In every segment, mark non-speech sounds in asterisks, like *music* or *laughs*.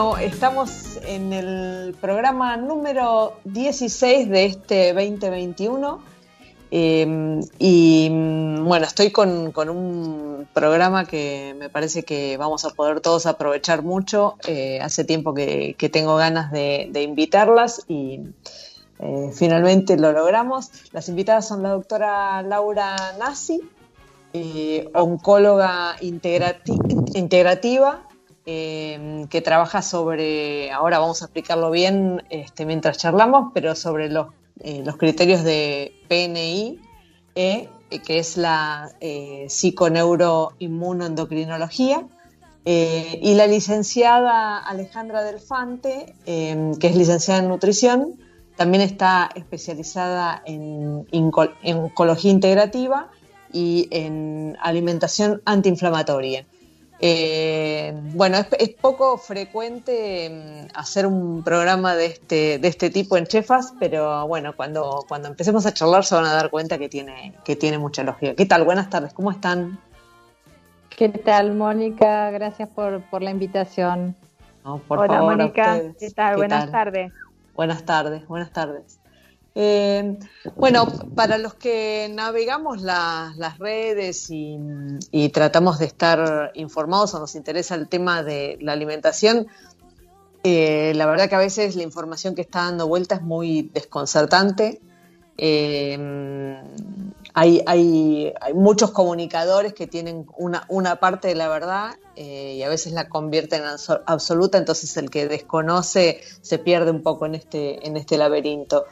Estamos en el programa número 16 de este 2021 em, y mm, bueno, estoy con, un programa que me parece que vamos a poder todos aprovechar mucho. Eh, hace tiempo que, tengo ganas de, invitarlas y eh, finalmente lo logramos. Las invitadas son la doctora Laura Nasi, eh, oncóloga integrativa Em, que trabaja sobre, ahora vamos a explicarlo bien este, mientras charlamos, pero sobre los, eh, los criterios de PNI, eh, que es la eh, psiconeuroinmunoendocrinología, y la licenciada Alejandra Delfante, em, que es licenciada en nutrición, también está especializada en, en oncología integrativa y en alimentación antiinflamatoria. Eh, bueno, es, poco frecuente mm, hacer un programa de este, de este tipo en Chefas, pero bueno, cuando, cuando empecemos a charlar se van a dar cuenta que tiene, que tiene mucha lógica. ¿Qué tal? Buenas tardes, ¿cómo están? ¿Qué tal, Mónica? Gracias por, por la invitación. Hola, Mónica. ¿Qué tal? buenas tardes. Buenas tardes, buenas tardes. Eh, bueno, para los que navegamos las redes y, tratamos de estar informados o nos interesa el tema de la alimentación, eh, la verdad que a veces la información que está dando vuelta es muy desconcertante. Eh, hay, hay, muchos comunicadores que tienen una, una parte de la verdad y a veces la convierten en absoluta, entonces el que desconoce se pierde un poco en este, en este laberinto.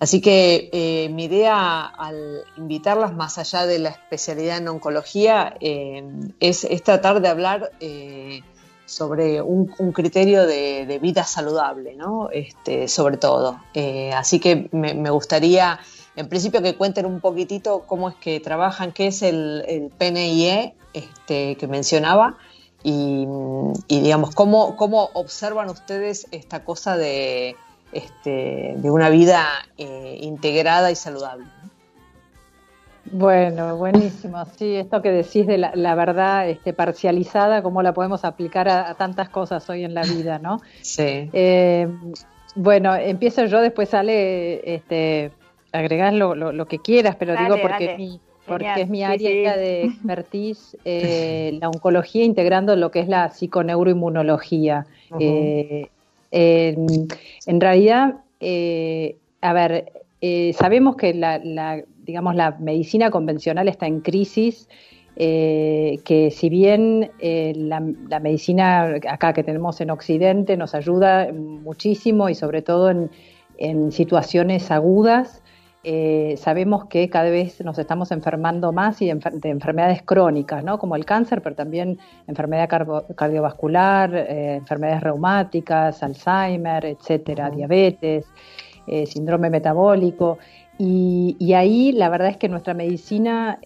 Así que eh, mi idea al invitarlas más allá de la especialidad en oncología eh, es, tratar de hablar eh, sobre un, criterio de, vida saludable, ¿no? Este, sobre todo. así que me, gustaría, en principio, que cuenten un poquitito cómo es que trabajan, qué es el, el PNIE este, que mencionaba y, digamos, cómo, cómo observan ustedes esta cosa de este, de una vida eh, integrada y saludable. Bueno, buenísimo. Sí, esto que decís de la, verdad este, parcializada, cómo la podemos aplicar a, tantas cosas hoy en la vida, ¿no? Sí. Eh, bueno, empiezo yo, después sale, este, agregás lo, que quieras, pero digo porque es mi, porque es mi área de expertise, eh, la oncología integrando lo que es la psiconeuroinmunología. En, realidad, eh, a ver, eh, sabemos que la, digamos, la medicina convencional está en crisis, eh, que si bien la, medicina acá que tenemos en Occidente nos ayuda muchísimo y sobre todo en situaciones agudas, eh, sabemos que cada vez nos estamos enfermando más y de enfermedades crónicas, ¿no? como el cáncer, pero también enfermedad cardiovascular, eh, enfermedades reumáticas, Alzheimer, etcétera, diabetes, eh, síndrome metabólico. Y, y, ahí la verdad es que nuestra medicina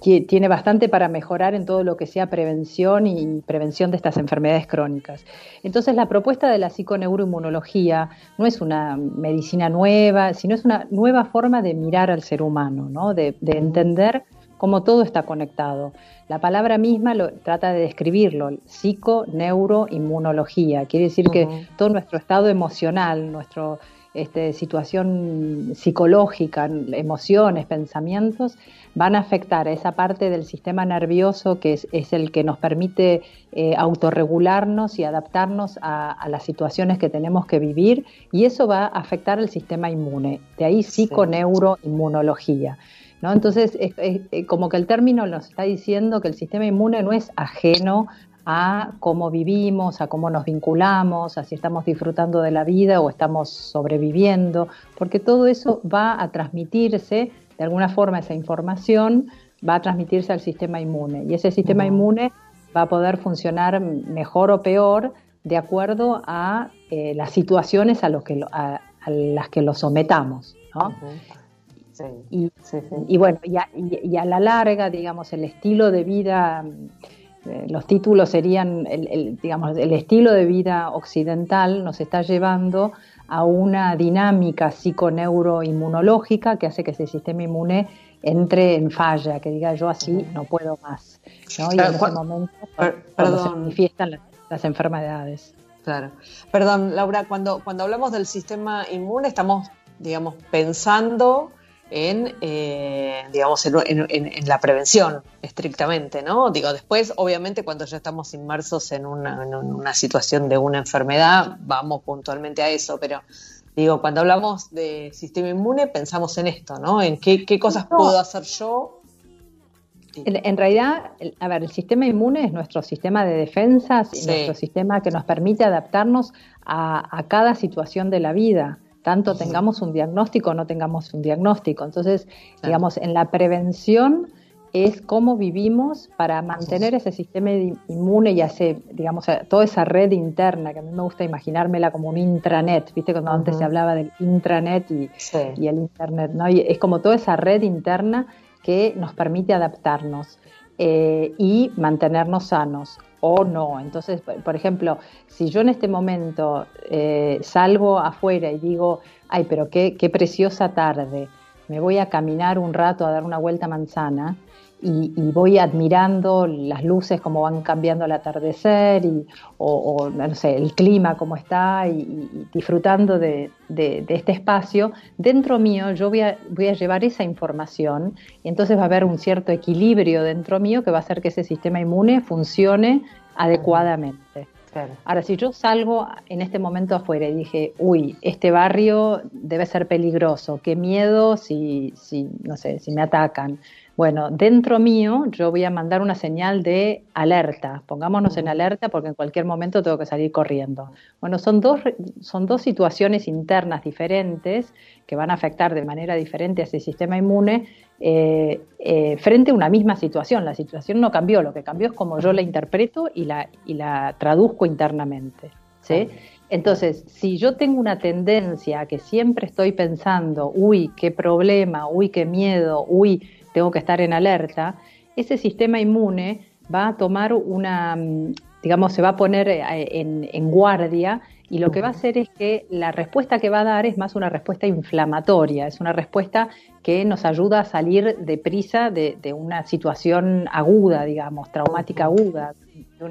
tiene bastante para mejorar en todo lo que sea prevención y prevención de estas enfermedades crónicas. Entonces, la propuesta de la psiconeuroinmunología no es una medicina nueva, sino es una nueva forma de mirar al ser humano, ¿no? de, entender cómo todo está conectado. La palabra misma lo, trata de describirlo, psiconeuroinmunología. Quiere decir que todo nuestro estado emocional, nuestro este, situación psicológica, emociones, pensamientos, van a afectar a esa parte del sistema nervioso que es, el que nos permite eh, autorregularnos y adaptarnos a, las situaciones que tenemos que vivir y eso va a afectar el sistema inmune. De ahí psiconeuroinmunología. ¿no? Entonces, como que el término nos está diciendo que el sistema inmune no es ajeno a cómo vivimos, a cómo nos vinculamos, a si estamos disfrutando de la vida o estamos sobreviviendo, porque todo eso va a transmitirse, de alguna forma esa información va a transmitirse al sistema inmune y ese sistema inmune va a poder funcionar mejor o peor de acuerdo a eh, las situaciones a, que a, las que lo sometamos. y, bueno, y a, la larga, digamos, el estilo de vida los títulos serían, el, digamos, el estilo de vida occidental nos está llevando a una dinámica psiconeuroinmunológica que hace que ese sistema inmune entre en falla, que diga yo así no puedo más. ¿no? Y en ese momento cuando se manifiestan las, enfermedades. Claro. Perdón, Laura, cuando, cuando hablamos del sistema inmune estamos, digamos, pensando en, eh, digamos, en, la prevención estrictamente, ¿no? Digo, después, obviamente, cuando ya estamos inmersos en una, situación de una enfermedad, vamos puntualmente a eso, pero digo, cuando hablamos de sistema inmune, pensamos en esto, ¿no? En qué, cosas puedo hacer yo. En, realidad, a ver, el sistema inmune es nuestro sistema de defensas, y nuestro sistema que nos permite adaptarnos a cada situación de la vida tanto tengamos un diagnóstico o no tengamos un diagnóstico. Entonces, digamos, en la prevención es cómo vivimos para mantener ese sistema inmune y hacer, digamos, toda esa red interna, que a mí me gusta imaginármela como un intranet, viste cuando antes se hablaba del intranet y, el internet, ¿no? Y es como toda esa red interna que nos permite adaptarnos eh, y mantenernos sanos o no. Entonces, por ejemplo, si yo en este momento eh, salgo afuera y digo, ay, pero qué, qué preciosa tarde, me voy a caminar un rato a dar una vuelta manzana, y, voy admirando las luces, cómo van cambiando al atardecer, y, o, no sé, el clima, cómo está, y, disfrutando de, este espacio, dentro mío yo voy a, voy a llevar esa información y entonces va a haber un cierto equilibrio dentro mío que va a hacer que ese sistema inmune funcione adecuadamente. Ahora, si yo salgo en este momento afuera y dije, uy, este barrio debe ser peligroso, qué miedo si, si no sé, si me atacan, bueno, dentro mío yo voy a mandar una señal de alerta. Pongámonos en alerta porque en cualquier momento tengo que salir corriendo. Bueno, son dos, son dos situaciones internas diferentes que van a afectar de manera diferente a ese sistema inmune eh, eh, frente a una misma situación. La situación no cambió, lo que cambió es como yo la interpreto y la, y la traduzco internamente. ¿sí? Entonces, si yo tengo una tendencia a que siempre estoy pensando, uy, qué problema, uy, qué miedo, uy, tengo que estar en alerta, ese sistema inmune va a tomar una, mm, digamos, se va a poner eh, en, guardia y lo que va a hacer es que la respuesta que va a dar es más una respuesta inflamatoria, es una respuesta que nos ayuda a salir deprisa de, de una situación aguda, digamos, traumática aguda, de,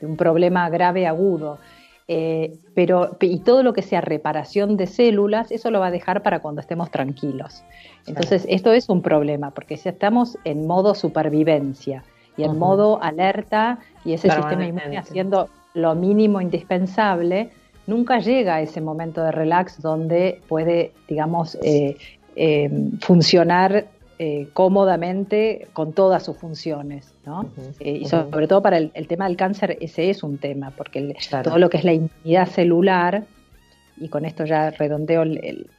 de un problema grave agudo. Eh, pero, y todo lo que sea reparación de células, eso lo va a dejar para cuando estemos tranquilos. Entonces, esto es un problema, porque si estamos en modo supervivencia y en modo alerta y ese sistema inmune haciendo lo mínimo indispensable, nunca llega a ese momento de relax donde puede, digamos, eh, eh, funcionar eh, cómodamente con todas sus funciones, ¿no? Eh, y sobre todo para el, tema del cáncer, ese es un tema, porque todo lo que es la inmunidad celular, y con esto ya redondeo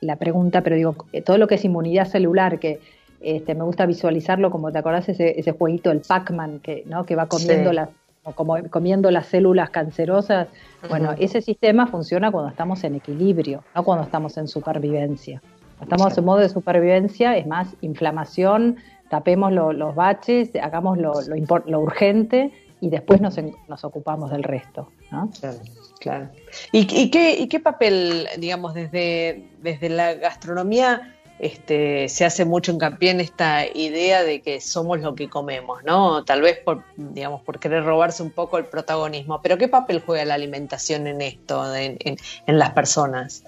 la pregunta, pero digo, eh, todo lo que es inmunidad celular, que este, me gusta visualizarlo como te acordás ese, ese jueguito, el Pac-Man, que, ¿no? que va comiendo las como comiendo las células cancerosas. Bueno, ese sistema funciona cuando estamos en equilibrio, no cuando estamos en supervivencia. Estamos en modo de supervivencia, es más inflamación, tapemos los baches, hagamos lo, lo, urgente y después nos, nos, ocupamos del resto. Claro, claro. ¿Y, qué, ¿Y, qué, papel, digamos, desde, desde la gastronomía este, se hace mucho hincapié en esta idea de que somos lo que comemos, ¿no? Tal vez por, digamos, por querer robarse un poco el protagonismo. Pero ¿qué papel juega la alimentación en esto, en, en las personas?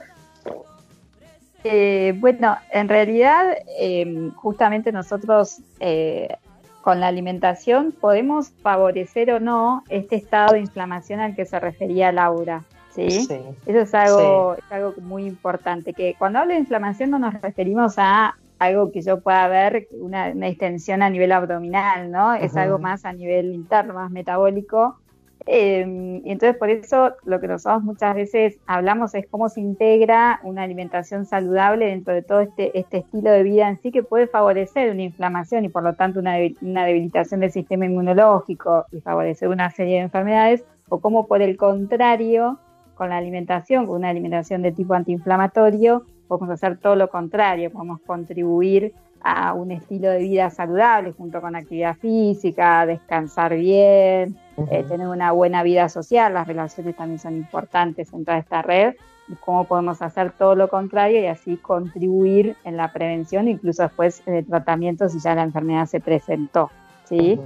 Eh, bueno, en realidad, em, justamente nosotros eh, con la alimentación podemos favorecer o no este estado de inflamación al que se refería Laura. ¿sí? Eso es algo, es algo muy importante, que cuando hablo de inflamación no nos referimos a algo que yo pueda ver, una, una extensión a nivel abdominal, ¿no? Es algo más a nivel interno, más metabólico. Eh, y entonces por eso lo que nosotros muchas veces hablamos es cómo se integra una alimentación saludable dentro de todo este, este estilo de vida en sí que puede favorecer una inflamación y por lo tanto una, una debilitación del sistema inmunológico y favorecer una serie de enfermedades, o cómo por el contrario, con la alimentación, con una alimentación de tipo antiinflamatorio, podemos hacer todo lo contrario, podemos contribuir a un estilo de vida saludable junto con actividad física, descansar bien, eh, tener una buena vida social, las relaciones también son importantes en toda esta red, cómo podemos hacer todo lo contrario y así contribuir en la prevención, incluso después en el tratamiento si ya la enfermedad se presentó. ¿sí?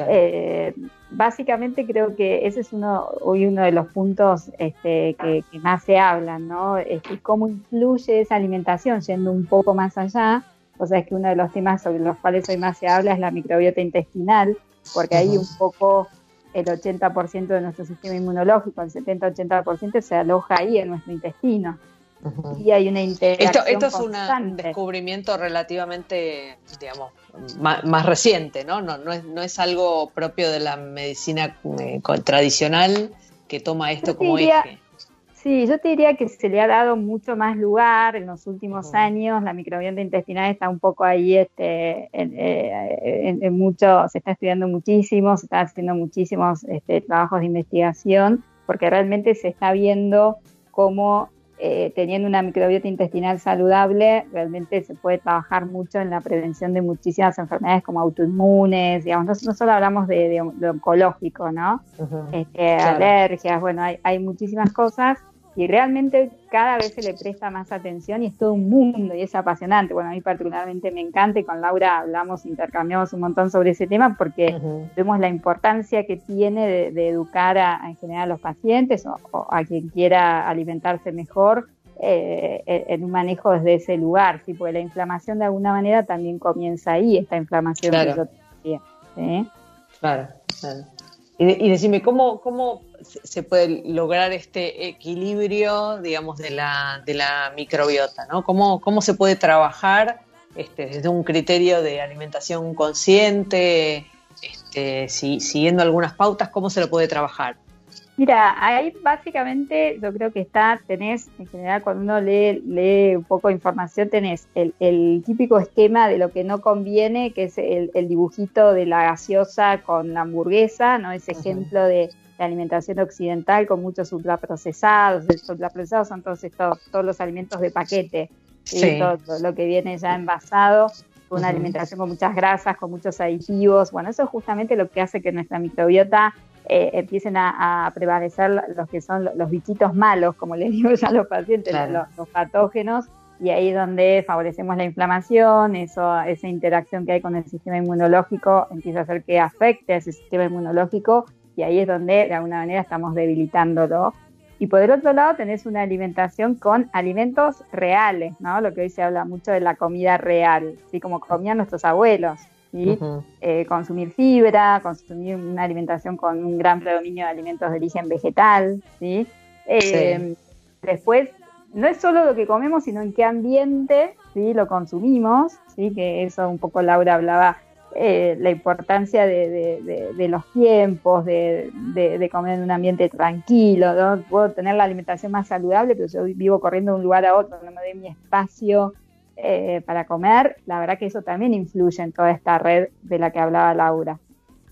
Eh, básicamente creo que ese es uno hoy uno de los puntos este, que, más se hablan, ¿no? Este, cómo influye esa alimentación, yendo un poco más allá. O sea, es que uno de los temas sobre los cuales hoy más se habla es la microbiota intestinal, porque ahí un poco el 80% de nuestro sistema inmunológico, el 70-80% se aloja ahí en nuestro intestino. Y hay una interacción Esto, esto es un descubrimiento relativamente, digamos, más, reciente, ¿no? No, no, es, no es algo propio de la medicina eh, tradicional que toma esto como eje. Sí, yo te diría que se le ha dado mucho más lugar en los últimos años. La microbiota intestinal está un poco ahí, este, eh, en, mucho, se está estudiando muchísimo, se están haciendo muchísimos este, trabajos de investigación, porque realmente se está viendo cómo eh, teniendo una microbiota intestinal saludable, realmente se puede trabajar mucho en la prevención de muchísimas enfermedades como autoinmunes, digamos, no, solo hablamos de, oncológico, ¿no? Este, alergias, bueno, hay, hay muchísimas cosas y realmente cada vez se le presta más atención y es todo un mundo y es apasionante. Bueno, a mí particularmente me encanta y con Laura hablamos, intercambiamos un montón sobre ese tema porque vemos la importancia que tiene de, educar a, en general a los pacientes o, a quien quiera alimentarse mejor eh, en un manejo desde ese lugar, ¿sí? porque la inflamación de alguna manera también comienza ahí, esta inflamación que yo decía. Claro, claro. Y, decime, ¿cómo, ¿cómo se puede lograr este equilibrio, digamos, de la, de la microbiota? ¿no? ¿Cómo, ¿Cómo se puede trabajar este, desde un criterio de alimentación consciente, este, si, siguiendo algunas pautas, cómo se lo puede trabajar? Mira, ahí básicamente yo creo que está, tenés, en general cuando uno lee, lee un poco de información, tenés el, típico esquema de lo que no conviene, que es el, dibujito de la gaseosa con la hamburguesa, ¿no? Ese ejemplo de, alimentación occidental con muchos ultraprocesados. Los ultraprocesados son todos estos, todos los alimentos de paquete, todo, lo que viene ya envasado una alimentación con muchas grasas, con muchos aditivos. Bueno, eso es justamente lo que hace que nuestra microbiota eh, empiecen a, prevalecer los que son los bichitos malos, como les *laughs* digo ya a los pacientes, los, patógenos, y ahí es donde favorecemos la inflamación, eso, esa interacción que hay con el sistema inmunológico empieza a hacer que afecte a ese sistema inmunológico, y ahí es donde de alguna manera estamos debilitándolo. Y por el otro lado tenés una alimentación con alimentos reales, ¿no? Lo que hoy se habla mucho de la comida real, así como comían nuestros abuelos. Eh, consumir fibra, consumir una alimentación con un gran predominio de alimentos de origen vegetal, ¿sí? Eh, después, no es solo lo que comemos, sino en qué ambiente ¿sí? lo consumimos, ¿sí? que eso un poco Laura hablaba, eh, la importancia de, los tiempos, de, comer en un ambiente tranquilo, ¿no? puedo tener la alimentación más saludable, pero yo vivo corriendo de un lugar a otro, no me doy mi espacio eh, para comer, la verdad que eso también influye en toda esta red de la que hablaba Laura.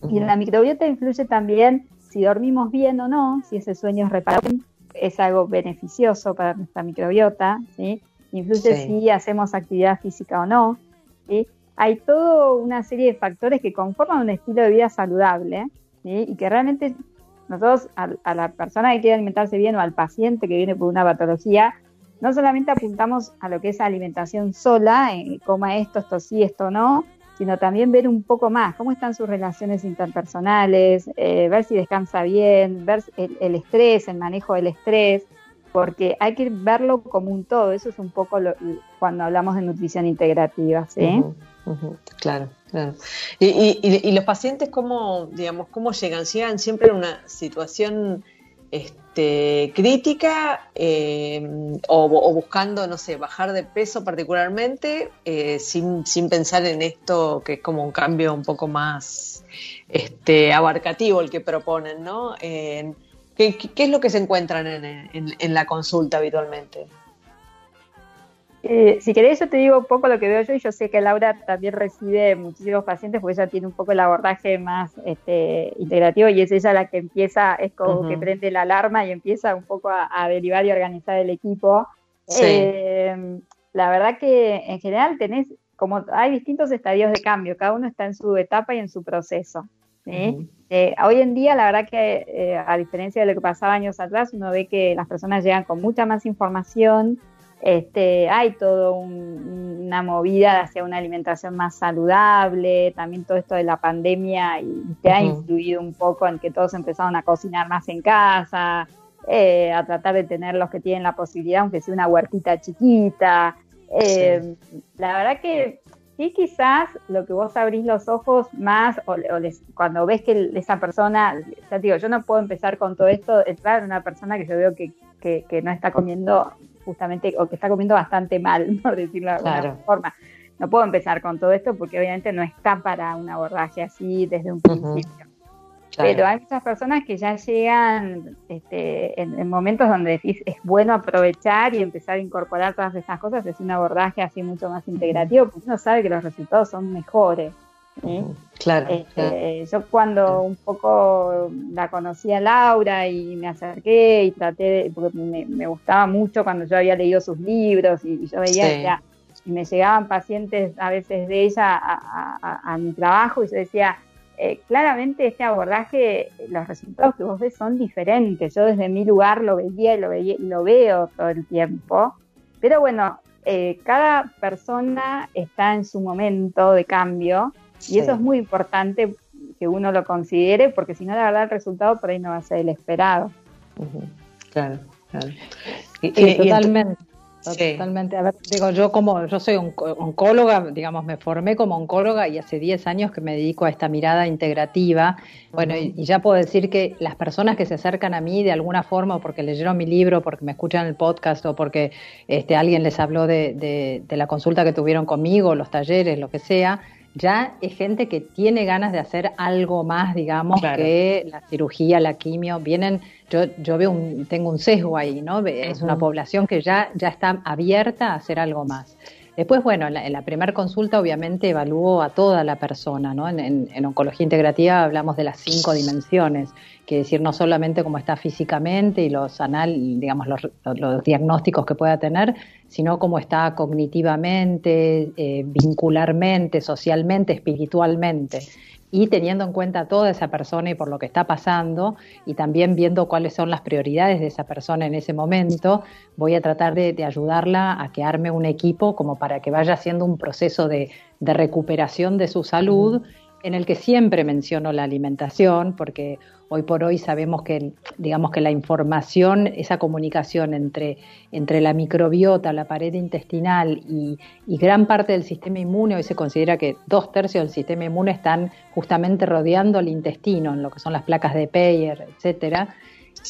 Y en la microbiota influye también si dormimos bien o no, si ese sueño es reparable, es algo beneficioso para nuestra microbiota, ¿sí? Influye si hacemos actividad física o no, ¿sí? Hay toda una serie de factores que conforman un estilo de vida saludable, Y que realmente nosotros, a, a la persona que quiere alimentarse bien o al paciente que viene por una patología, no solamente apuntamos a lo que es alimentación sola, eh, coma esto, esto sí, esto no, sino también ver un poco más cómo están sus relaciones interpersonales, eh, ver si descansa bien, ver el, estrés, el manejo del estrés. porque hay que verlo como un todo. Eso es un poco lo, cuando hablamos de nutrición integrativa, ¿sí? Claro, claro. Y, los pacientes, ¿cómo, digamos, cómo llegan? ¿Llegan siempre en una situación este, crítica eh, o, buscando, no sé, bajar de peso particularmente, eh, sin, sin, pensar en esto que es como un cambio un poco más este, abarcativo el que proponen, ¿no? ¿qué, es lo que se encuentran en la consulta habitualmente? Eh, si querés, yo te digo un poco lo que veo yo y yo sé que Laura también recibe muchísimos pacientes porque ella tiene un poco el abordaje más este, integrativo y es ella la que empieza, es como que prende la alarma y empieza un poco a, derivar y organizar el equipo. Eh, la verdad que en general tenés, como hay distintos estadios de cambio, cada uno está en su etapa y en su proceso. Eh, hoy en día, la verdad que a diferencia de lo que pasaba años atrás, uno ve que las personas llegan con mucha más información, este, hay todo una movida hacia una alimentación más saludable, también todo esto de la pandemia y que ha influido un poco en que todos empezaron a cocinar más en casa, eh, a tratar de tener los que tienen la posibilidad, aunque sea una huertita chiquita. Eh, la verdad que sí, quizás lo que vos abrís los ojos más, o, cuando ves que esa persona, ya digo, yo no puedo empezar con todo esto, entrar una persona que yo veo que, que no está comiendo justamente, o que está comiendo bastante mal, *laughs* por decirlo de alguna forma. No puedo empezar con todo esto porque obviamente no está para un abordaje así desde un principio. Pero hay muchas personas que ya llegan este, en, momentos donde decís es bueno aprovechar y empezar a incorporar todas esas cosas, es un abordaje así mucho más integrativo, porque uno sabe que los resultados son mejores. Claro, este, Yo cuando un poco la conocí a Laura y me acerqué y traté, de, porque me, gustaba mucho cuando yo había leído sus libros y, yo veía y me llegaban pacientes a veces de ella a, mi trabajo y yo decía, eh, claramente este abordaje, los resultados que vos ves son diferentes. Yo desde mi lugar lo veía y lo, veía, lo veo todo el tiempo. Pero bueno, eh, cada persona está en su momento de cambio y eso es muy importante que uno lo considere, porque si no, la verdad, el resultado por ahí no va a ser el esperado. Claro, claro. totalmente. Totalmente. A ver, digo, yo como, yo soy oncóloga, digamos, me formé como oncóloga y hace 10 años que me dedico a esta mirada integrativa. Bueno, y, ya puedo decir que las personas que se acercan a mí de alguna forma, o porque leyeron mi libro, porque me escuchan el podcast, o porque este, alguien les habló de, de, de la consulta que tuvieron conmigo, los talleres, lo que sea, ya es gente que tiene ganas de hacer algo más, digamos, que la cirugía, la quimio. Vienen, yo, yo veo un, tengo un sesgo ahí, ¿no? Es una población que ya, ya está abierta a hacer algo más. Después, bueno, en la, primera consulta obviamente evalúo a toda la persona, ¿no? En, oncología integrativa hablamos de las cinco dimensiones, que decir no solamente cómo está físicamente y los anal, digamos, los, diagnósticos que pueda tener, sino cómo está cognitivamente, eh, vincularmente, socialmente, espiritualmente y teniendo en cuenta toda esa persona y por lo que está pasando y también viendo cuáles son las prioridades de esa persona en ese momento, voy a tratar de, ayudarla a que arme un equipo como para que vaya haciendo un proceso de, recuperación de su salud en el que siempre menciono la alimentación, porque hoy por hoy sabemos que, digamos que la información, esa comunicación entre, entre la microbiota, la pared intestinal y, gran parte del sistema inmune, hoy se considera que dos tercios del sistema inmune están justamente rodeando el intestino, en lo que son las placas de Peyer, etcétera.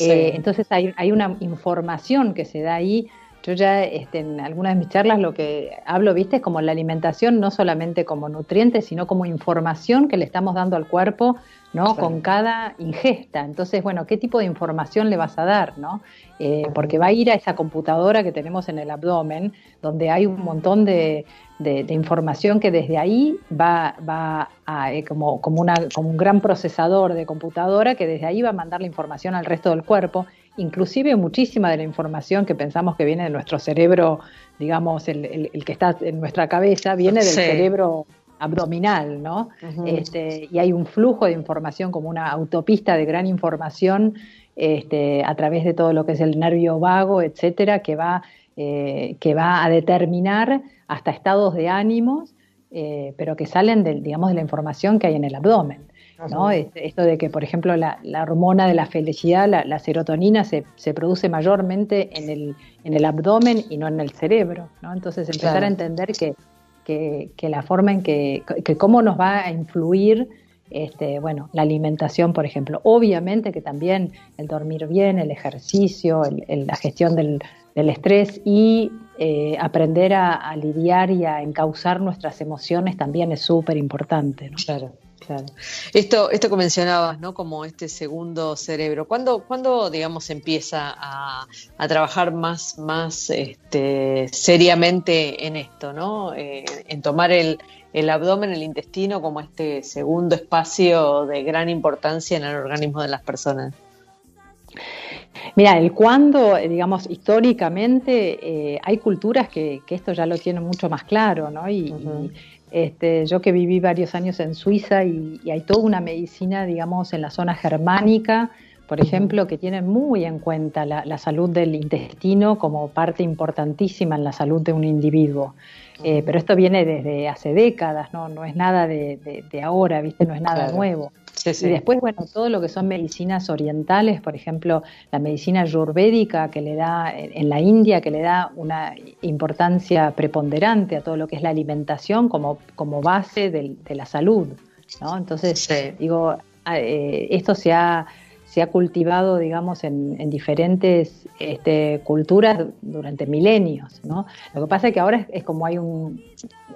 Eh, entonces hay, hay una información que se da ahí yo ya este, en algunas de mis charlas lo que hablo, viste, es como la alimentación no solamente como nutrientes, sino como información que le estamos dando al cuerpo, ¿no? Con cada ingesta. Entonces, bueno, ¿qué tipo de información le vas a dar, no? Eh, porque va a ir a esa computadora que tenemos en el abdomen, donde hay un montón de, información que desde ahí va, va a, eh, como, como, una, como un gran procesador de computadora que desde ahí va a mandar la información al resto del cuerpo inclusive muchísima de la información que pensamos que viene de nuestro cerebro, digamos, el, que está en nuestra cabeza, viene del cerebro abdominal, ¿no? este, y hay un flujo de información como una autopista de gran información este, a través de todo lo que es el nervio vago, etcétera, que va, eh, que va a determinar hasta estados de ánimos, eh, pero que salen de, digamos, de la información que hay en el abdomen. ¿No? Esto de que, por ejemplo, la, hormona de la felicidad, la, serotonina, se, se, produce mayormente en el, en el abdomen y no en el cerebro, ¿no? Entonces empezar a entender que, que, la forma en que, que cómo nos va a influir este, bueno, la alimentación, por ejemplo. Obviamente que también el dormir bien, el ejercicio, la gestión del, estrés y eh, aprender a, lidiar y a encauzar nuestras emociones también es súper importante. Claro. Claro. Esto, esto que mencionabas, ¿no? Como este segundo cerebro. ¿Cuándo, cuándo digamos, empieza a, trabajar más, más este, seriamente en esto, ¿no? Eh, en tomar el, el abdomen, el intestino como este segundo espacio de gran importancia en el organismo de las personas? Mira, el cuándo, digamos, históricamente eh, hay culturas que, esto ya lo tienen mucho más claro, ¿no? Y, este, yo que viví varios años en Suiza y, hay toda una medicina, digamos, en la zona germánica, por ejemplo, que tiene muy en cuenta la, salud del intestino como parte importantísima en la salud de un individuo. Eh, pero esto viene desde hace décadas, no, no es nada de, ahora, ¿viste? No es nada nuevo. Y después, bueno, todo lo que son medicinas orientales, por ejemplo, la medicina ayurvédica que le da en la India, que le da una importancia preponderante a todo lo que es la alimentación como, como base de, la salud, ¿no? Entonces, digo, eh, esto se ha se ha cultivado, digamos, en, diferentes este, culturas durante milenios, ¿no? Lo que pasa es que ahora es, como hay un,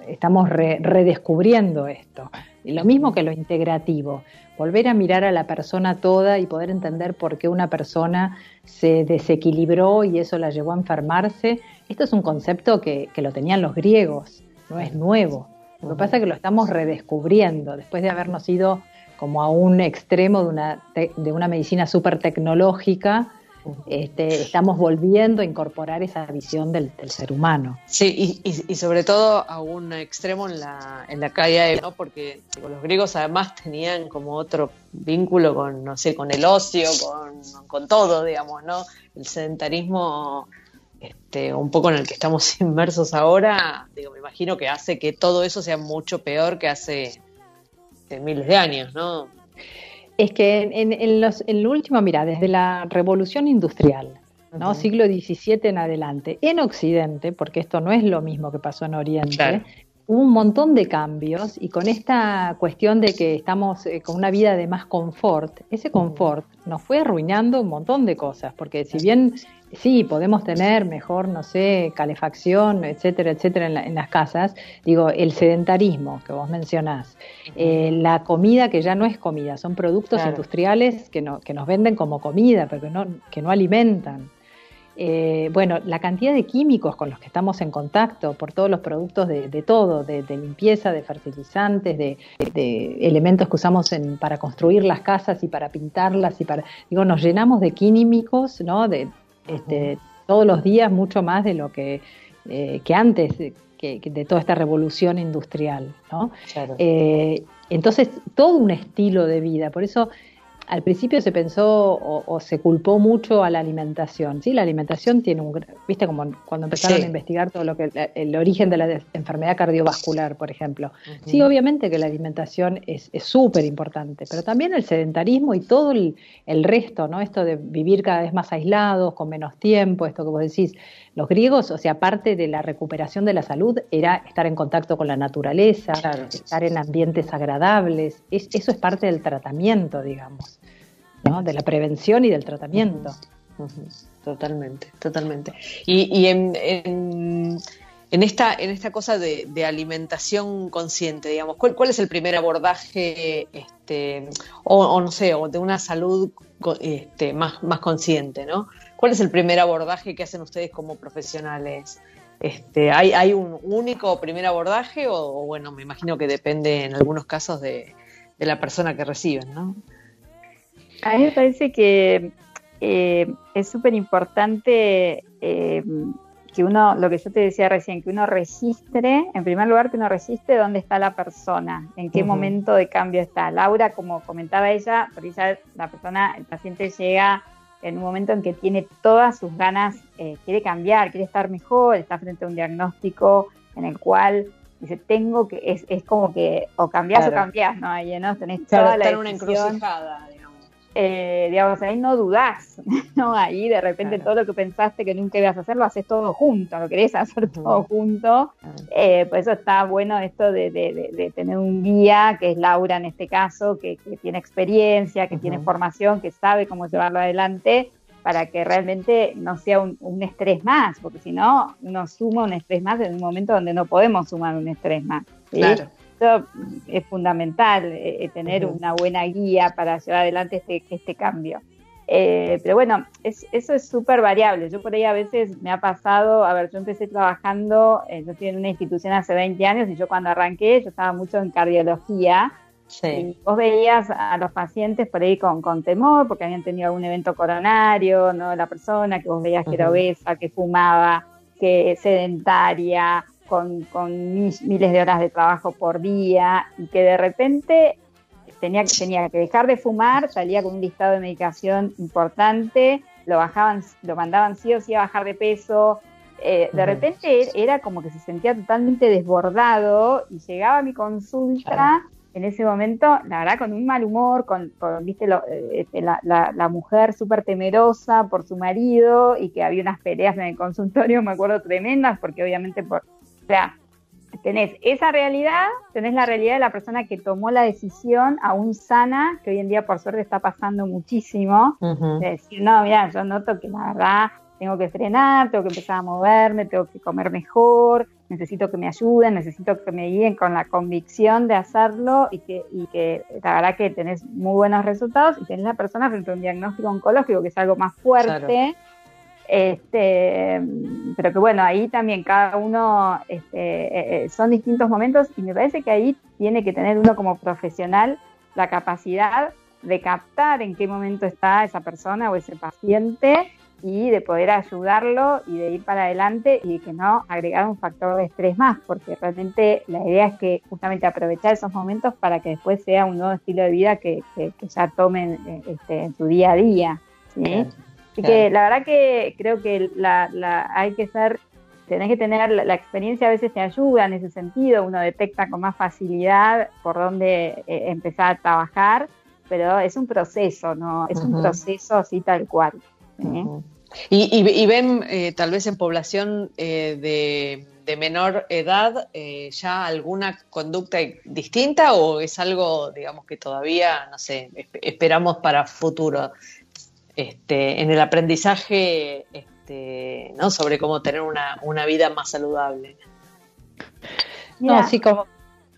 estamos redescubriendo esto. Y lo mismo que lo integrativo, volver a mirar a la persona toda y poder entender por qué una persona se desequilibró y eso la llevó a enfermarse. Esto es un concepto que, que lo tenían los griegos, no es nuevo. Lo que pasa es que lo estamos redescubriendo después de habernos ido como a un extremo de una, de una medicina súper tecnológica, este, estamos volviendo a incorporar esa visión del, ser humano. Sí, y, sobre todo a un extremo en la, en la calle, ¿no? porque los griegos además tenían como otro vínculo con, no sé, con el ocio, con, con todo, digamos, ¿no? El sedentarismo este, un poco en el que estamos *laughs* inmersos ahora, digo, me imagino que hace que todo eso sea mucho peor que hace miles de años, ¿no? Es que en, en, los, en lo último, mira, desde la revolución industrial, ¿no? Siglo XVII en adelante, en Occidente, porque esto no es lo mismo que pasó en Oriente, hubo un montón de cambios y con esta cuestión de que estamos eh, con una vida de más confort, ese confort nos fue arruinando un montón de cosas, porque si bien sí, podemos tener mejor, no sé, calefacción, etcétera, etcétera, en, las casas. Digo, el sedentarismo que vos mencionás, eh, la comida que ya no es comida, son productos industriales que, no, que nos venden como comida, pero que no, que no alimentan. Eh, bueno, la cantidad de químicos con los que estamos en contacto por todos los productos de, todo, de, limpieza, de fertilizantes, de, elementos que usamos para construir las casas y para pintarlas y para, digo, nos llenamos de químicos, ¿no? De, este, todos los días mucho más de lo que, eh, que antes, que, de toda esta revolución industrial. ¿no? Eh, entonces, todo un estilo de vida. Por eso al principio se pensó o, se culpó mucho a la alimentación. Sí, la alimentación tiene un, viste como cuando empezaron a investigar todo lo que el, origen de la enfermedad cardiovascular, por ejemplo. Sí, obviamente que la alimentación es súper importante, pero también el sedentarismo y todo el, el, resto, ¿no? Esto de vivir cada vez más aislados, con menos tiempo, esto que vos decís, los griegos, o sea, parte de la recuperación de la salud era estar en contacto con la naturaleza, estar en ambientes agradables. eso es parte del tratamiento, digamos, de la prevención y del tratamiento. Totalmente, totalmente. Y, en, en, esta, en esta cosa de, alimentación consciente, digamos, ¿cuál, ¿cuál, es el primer abordaje, este, o, no sé, o de una salud este, más, más consciente, ¿no? ¿Cuál es el primer abordaje que hacen ustedes como profesionales? Este, ¿hay, ¿Hay un único primer abordaje o, bueno, me imagino que depende en algunos casos de, la persona que reciben, ¿no? A mí me parece que eh, es súper importante eh, que uno, lo que yo te decía recién, que uno registre, en primer lugar que uno registre dónde está la persona, en qué momento de cambio está. Laura, como comentaba ella, porque ya la persona, el paciente llega en un momento en que tiene todas sus ganas, eh, quiere cambiar, quiere estar mejor, está frente a un diagnóstico en el cual dice, tengo que, es, es como que o cambiás o cambiás, ¿no? Ahí, ¿no? Tenés toda la una encrucijada, eh, digamos, ahí no dudás, *laughs* ¿no? Ahí de repente todo lo que pensaste que nunca ibas a hacer, lo haces todo junto, lo querés hacer todo junto. Eh, por eso está bueno esto de, tener un guía, que es Laura en este caso, que, tiene experiencia, que tiene formación, que sabe cómo llevarlo adelante, para que realmente no sea un, estrés más, porque si no, uno suma un estrés más en un momento donde no podemos sumar un estrés más. Claro es fundamental, eh, eh, tener una buena guía para llevar adelante este, este cambio. Eh, pero bueno, eso es súper variable. Yo por ahí a veces me ha pasado, a ver, yo empecé trabajando, yo estoy en una institución hace 20 años y yo cuando arranqué, yo estaba mucho en cardiología. Y vos veías a los pacientes por ahí con, con temor porque habían tenido algún evento coronario, ¿no? La persona que vos veías que era obesa, que fumaba, que sedentaria, con, miles de horas de trabajo por día y que de repente tenía, tenía que dejar de fumar, salía con un listado de medicación importante, lo bajaban, lo mandaban sí o sí a bajar de peso. Eh, de repente era como que se sentía totalmente desbordado y llegaba a mi consulta en ese momento, la verdad, con un mal humor, con, viste, eh, este, la, la, mujer súper temerosa por su marido y que había unas peleas en el consultorio, me acuerdo, tremendas, porque obviamente por, sea, tenés esa realidad, tenés la realidad de la persona que tomó la decisión aún sana, que hoy en día por suerte está pasando muchísimo, de decir, no, mira, yo noto que la verdad tengo que frenar, tengo que empezar a moverme, tengo que comer mejor, necesito que me ayuden, necesito que me guíen con la convicción de hacerlo y que, y que la verdad que tenés muy buenos resultados y tenés la persona frente a un diagnóstico oncológico que es algo más fuerte. Este, pero que bueno, ahí también cada uno este, eh, eh, son distintos momentos y me parece que ahí tiene que tener uno como profesional la capacidad de captar en qué momento está esa persona o ese paciente y de poder ayudarlo y de ir para adelante y de que no agregar un factor de estrés más, porque realmente la idea es que justamente aprovechar esos momentos para que después sea un nuevo estilo de vida que, ya tomen eh, este, en su día a día. ¿sí? Así que la verdad que creo que la, la, hay que ser, tenés que tener la, experiencia, a veces te ayuda en ese sentido, uno detecta con más facilidad por dónde eh, empezar a trabajar, pero es un proceso, ¿no? Es un proceso así tal cual. ¿eh? y, ven eh, tal vez en población de, de, menor edad ya alguna conducta distinta o es algo, digamos, que todavía, no sé, esperamos para futuro? Este, en el aprendizaje este, ¿no? sobre cómo tener una, una vida más saludable. no, así como...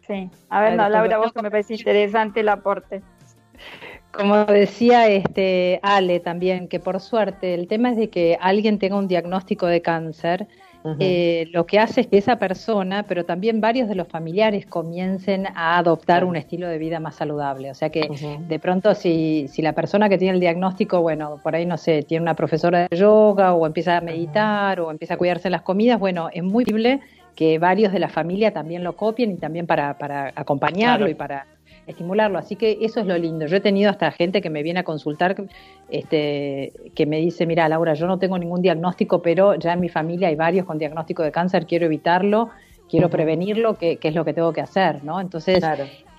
Sí, a ver, no, Laura, vos que me parece interesante el aporte. Como decía este Ale también, que por suerte el tema es de que alguien tenga un diagnóstico de cáncer eh, lo que hace es que esa persona, pero también varios de los familiares comiencen a adoptar un estilo de vida más saludable. O sea que de pronto si, si la persona que tiene el diagnóstico, bueno, por ahí no sé, tiene una profesora de yoga o empieza a meditar o empieza a cuidarse las comidas, bueno, es muy posible que varios de la familia también lo copien y también para, para acompañarlo y para estimularlo. Así que eso es lo lindo. Yo he tenido hasta gente que me viene a consultar, este, que me dice, mira, Laura, yo no tengo ningún diagnóstico, pero ya en mi familia hay varios con diagnóstico de cáncer, quiero evitarlo, quiero prevenirlo, que, es lo que tengo que hacer, ¿no? Entonces,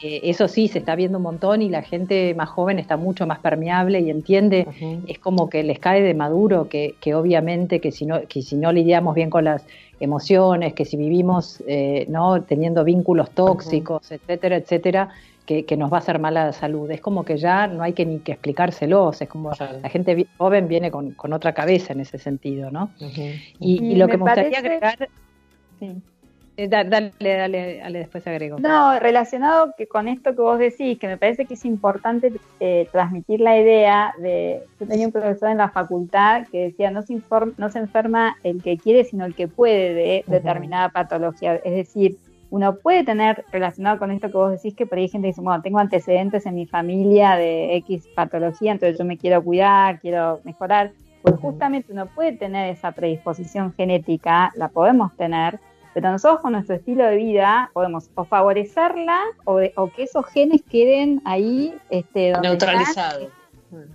eh, eso sí, se está viendo un montón y la gente más joven está mucho más permeable y entiende, es como que les cae de maduro que, que obviamente que si, no, que si no lidiamos bien con las emociones, que si vivimos eh, no teniendo vínculos tóxicos, etcétera, etcétera, que, nos va a hacer mala salud. Es como que ya no hay que ni que explicárselos, es como la gente joven viene con, otra cabeza en ese sentido, ¿no? y, lo que me gustaría agregar... Eh, dale, dale, dale, después agrego. No, relacionado que con esto que vos decís, que me parece que es importante eh, transmitir la idea de, yo tenía un profesor en la facultad que decía, no se, no se enferma el que quiere, sino el que puede de determinada patología. Es decir, uno puede tener relacionado con esto que vos decís, que por ahí hay gente que dice, bueno, tengo antecedentes en mi familia de X patología, entonces yo me quiero cuidar, quiero mejorar. Pues justamente uno puede tener esa predisposición genética, la podemos tener, pero nosotros con nuestro estilo de vida podemos o favorecerla o, que esos genes queden ahí este, neutralizados.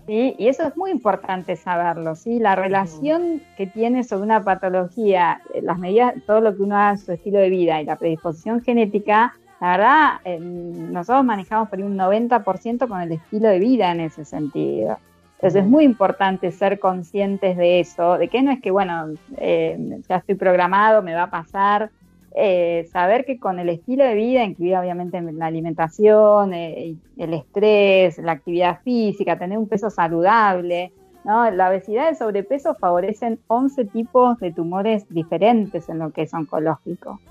¿Sí? Y eso es muy importante saberlo, ¿sí? La relación que tiene sobre una patología, eh, las medidas, todo lo que uno hace en su estilo de vida y la predisposición genética, la verdad, eh, nosotros manejamos por un 90% con el estilo de vida en ese sentido. Entonces es muy importante ser conscientes de eso, de que no es que, bueno, eh, ya estoy programado, me va a pasar, eh, saber que con el estilo de vida, incluida obviamente la alimentación, eh, el estrés, la actividad física, tener un peso saludable, ¿no? la obesidad y el sobrepeso favorecen 11 tipos de tumores diferentes en lo que es oncológico.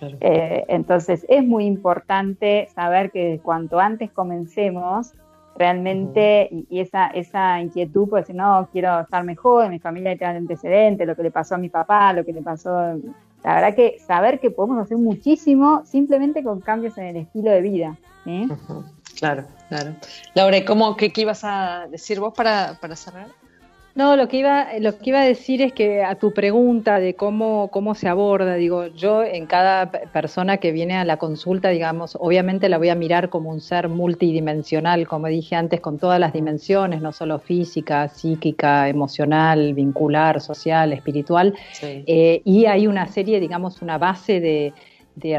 Eh, entonces es muy importante saber que cuanto antes comencemos, realmente, y, esa, esa inquietud, pues no, quiero estar mejor, mi familia tiene antecedentes, lo que le pasó a mi papá, lo que le pasó la verdad que saber que podemos hacer muchísimo simplemente con cambios en el estilo de vida. Claro, claro. Laura, ¿cómo, qué, qué, ibas a decir vos para, para cerrar? No, lo que iba, lo que iba a decir es que a tu pregunta de cómo, cómo se aborda, digo, yo en cada persona que viene a la consulta, digamos, obviamente la voy a mirar como un ser multidimensional, como dije antes, con todas las dimensiones, no solo física, psíquica, emocional, vincular, social, espiritual. Eh, y hay una serie, digamos, una base de,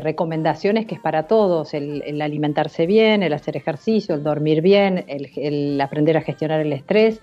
recomendaciones que es para todos, el, alimentarse bien, el hacer ejercicio, el dormir bien, el aprender a gestionar el estrés.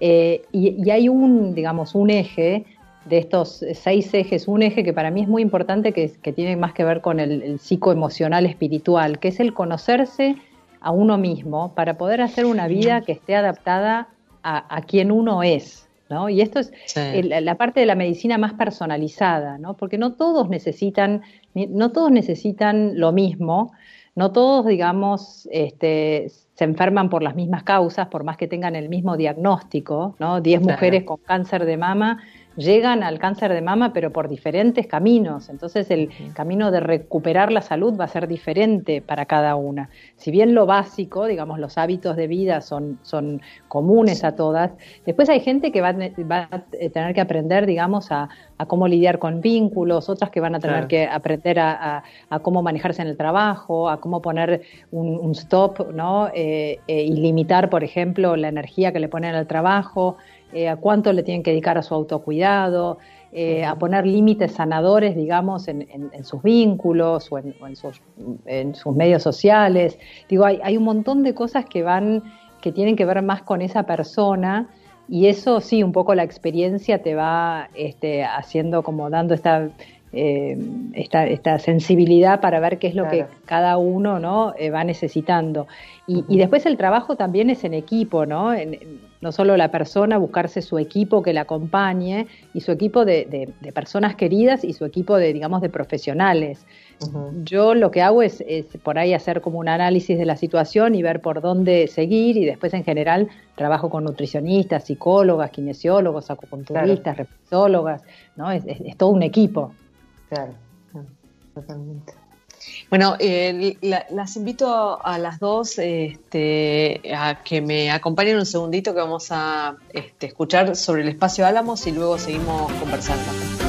Eh, y, hay un, digamos, un eje de estos seis ejes, un eje que para mí es muy importante, que, que tiene más que ver con el, psicoemocional espiritual, que es el conocerse a uno mismo para poder hacer una vida que esté adaptada a, quien uno es. ¿No? Y esto es la parte de la medicina más personalizada, ¿no? Porque no todos necesitan, no todos necesitan lo mismo, no todos, digamos, este, se enferman por las mismas causas, por más que tengan el mismo diagnóstico, ¿no? Diez mujeres con cáncer de mama llegan al cáncer de mama, pero por diferentes caminos. Entonces el camino de recuperar la salud va a ser diferente para cada una. Si bien lo básico, digamos, los hábitos de vida son, son comunes a todas, después hay gente que va, a tener que aprender, digamos, a, cómo lidiar con vínculos, otras que van a tener que aprender a, cómo manejarse en el trabajo, a cómo poner un, stop, ¿no? Eh, eh, y limitar, por ejemplo, la energía que le ponen al trabajo. Eh, a cuánto le tienen que dedicar a su autocuidado, eh, a poner límites sanadores, digamos, en, sus vínculos o, en, sus, medios sociales. Digo, hay, un montón de cosas que van, que tienen que ver más con esa persona y eso sí, un poco la experiencia te va este, haciendo como dando esta, eh, esta, sensibilidad para ver qué es lo que cada uno ¿no? va necesitando. Y, después el trabajo también es en equipo, ¿no? No solo la persona, buscarse su equipo que la acompañe y su equipo de, personas queridas y su equipo de, digamos, de profesionales. Yo lo que hago es, por ahí hacer como un análisis de la situación y ver por dónde seguir y después en general trabajo con nutricionistas, psicólogas, kinesiólogos, acupunturistas, claro. ¿no? Es, todo un equipo. Claro, totalmente. Bueno, eh, las invito a las dos este, a que me acompañen un segundito que vamos a este, escuchar sobre el espacio Álamos y luego seguimos conversando.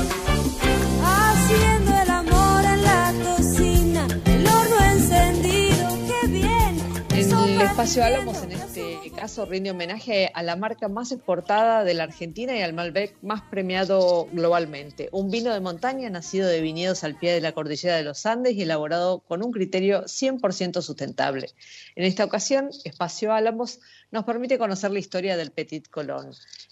Espacio Álamos en este caso rinde homenaje a la marca más exportada de la Argentina y al Malbec más premiado globalmente. Un vino de montaña nacido de viñedos al pie de la cordillera de los Andes y elaborado con un criterio 100% sustentable. En esta ocasión, Espacio Álamos nos permite conocer la historia del Petit Colón.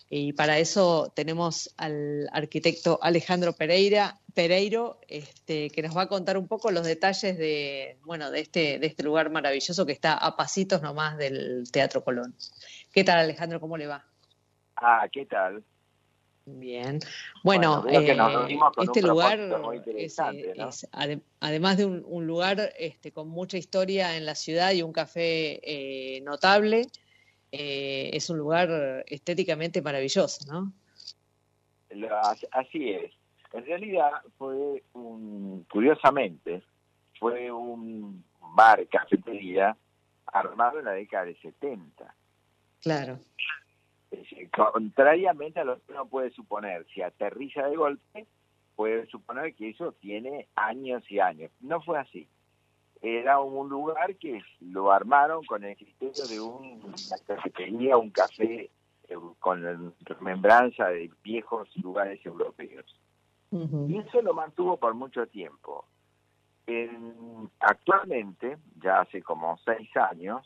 Y para eso tenemos al arquitecto Alejandro Pereira, Pereiro, este, que nos va a contar un poco los detalles de, bueno, de este, de este lugar maravilloso que está a pasitos nomás del Teatro Colón. ¿Qué tal, Alejandro? ¿Cómo le va? Ah, ¿qué tal? Bien. Bueno, eh, este lugar es, además de un, lugar este, con mucha historia en la ciudad y un café eh, notable, eh, es un lugar estéticamente maravilloso, ¿no? Así es. En realidad fue un, curiosamente, fue un bar, cafetería, armado en la década de 70. Claro. contrariamente a lo que uno puede suponer, si aterriza de golpe, puede suponer que eso tiene años y años. No fue así. Era un lugar que lo armaron con el criterio de un, una cafetería, un café eh, con remembranza de viejos lugares europeos. Y eso lo mantuvo por mucho tiempo. actualmente, ya hace como seis años,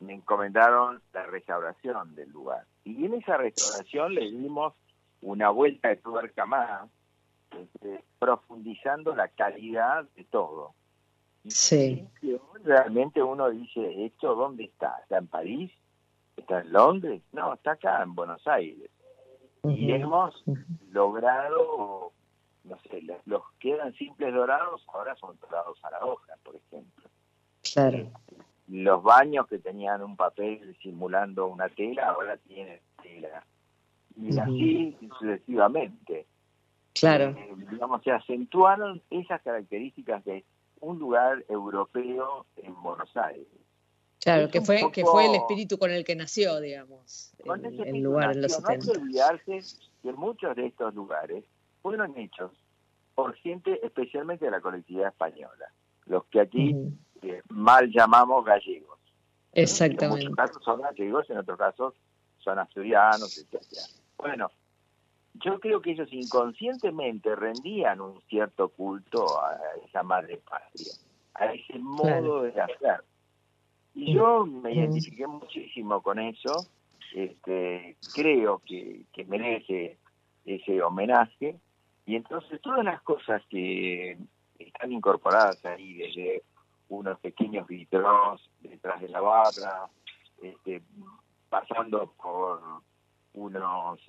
me encomendaron la restauración del lugar. Y en esa restauración le dimos una vuelta de tuerca más, este, profundizando la calidad de todo. Sí. realmente uno dice, ¿esto dónde está? ¿Está en París? ¿Está en Londres? No, está acá en Buenos Aires. Y hemos logrado, no sé, los, quedan simples dorados, ahora son dorados a la hoja, por ejemplo. Claro. Los baños que tenían un papel simulando una tela, ahora tienen tela. Y así sucesivamente. Claro. Eh, digamos, se acentuaron esas características de un lugar europeo en Buenos Aires. Claro, que fue, que fue el espíritu con el que nació, digamos, el, lugar en los 70. No hay que olvidarse que muchos de estos lugares fueron hechos por gente especialmente de la colectividad española, los que aquí eh, mal llamamos gallegos. Exactamente. En muchos casos son gallegos, en otros casos son asturianos, etc. Bueno, yo creo que ellos inconscientemente rendían un cierto culto a esa madre patria, a ese modo de hacer. Y yo me identifiqué muchísimo con eso, este, creo que, que merece ese homenaje, y entonces todas las cosas que están incorporadas ahí, desde unos pequeños vitros detrás de la barra, este, pasando por unos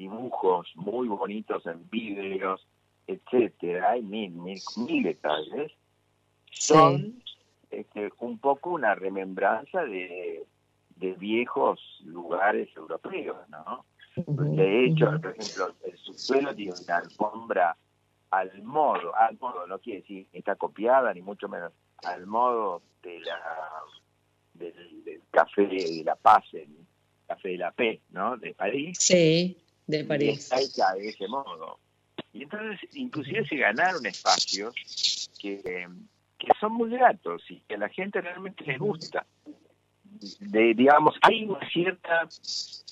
dibujos muy bonitos en vidrios, etcétera, hay mil, mil, mil detalles, son este, un poco una remembranza de, de viejos lugares europeos, ¿no? De hecho, por ejemplo, el subsuelo tiene una alfombra al modo, al modo, no quiere decir que está copiada, ni mucho menos, al modo de la del, café de la Paz, el café de la P, ¿no? De París. Sí de París. de ese modo. Y entonces, inclusive se ganaron espacios que, que son muy gratos y que a la gente realmente les gusta. De, digamos, hay una cierta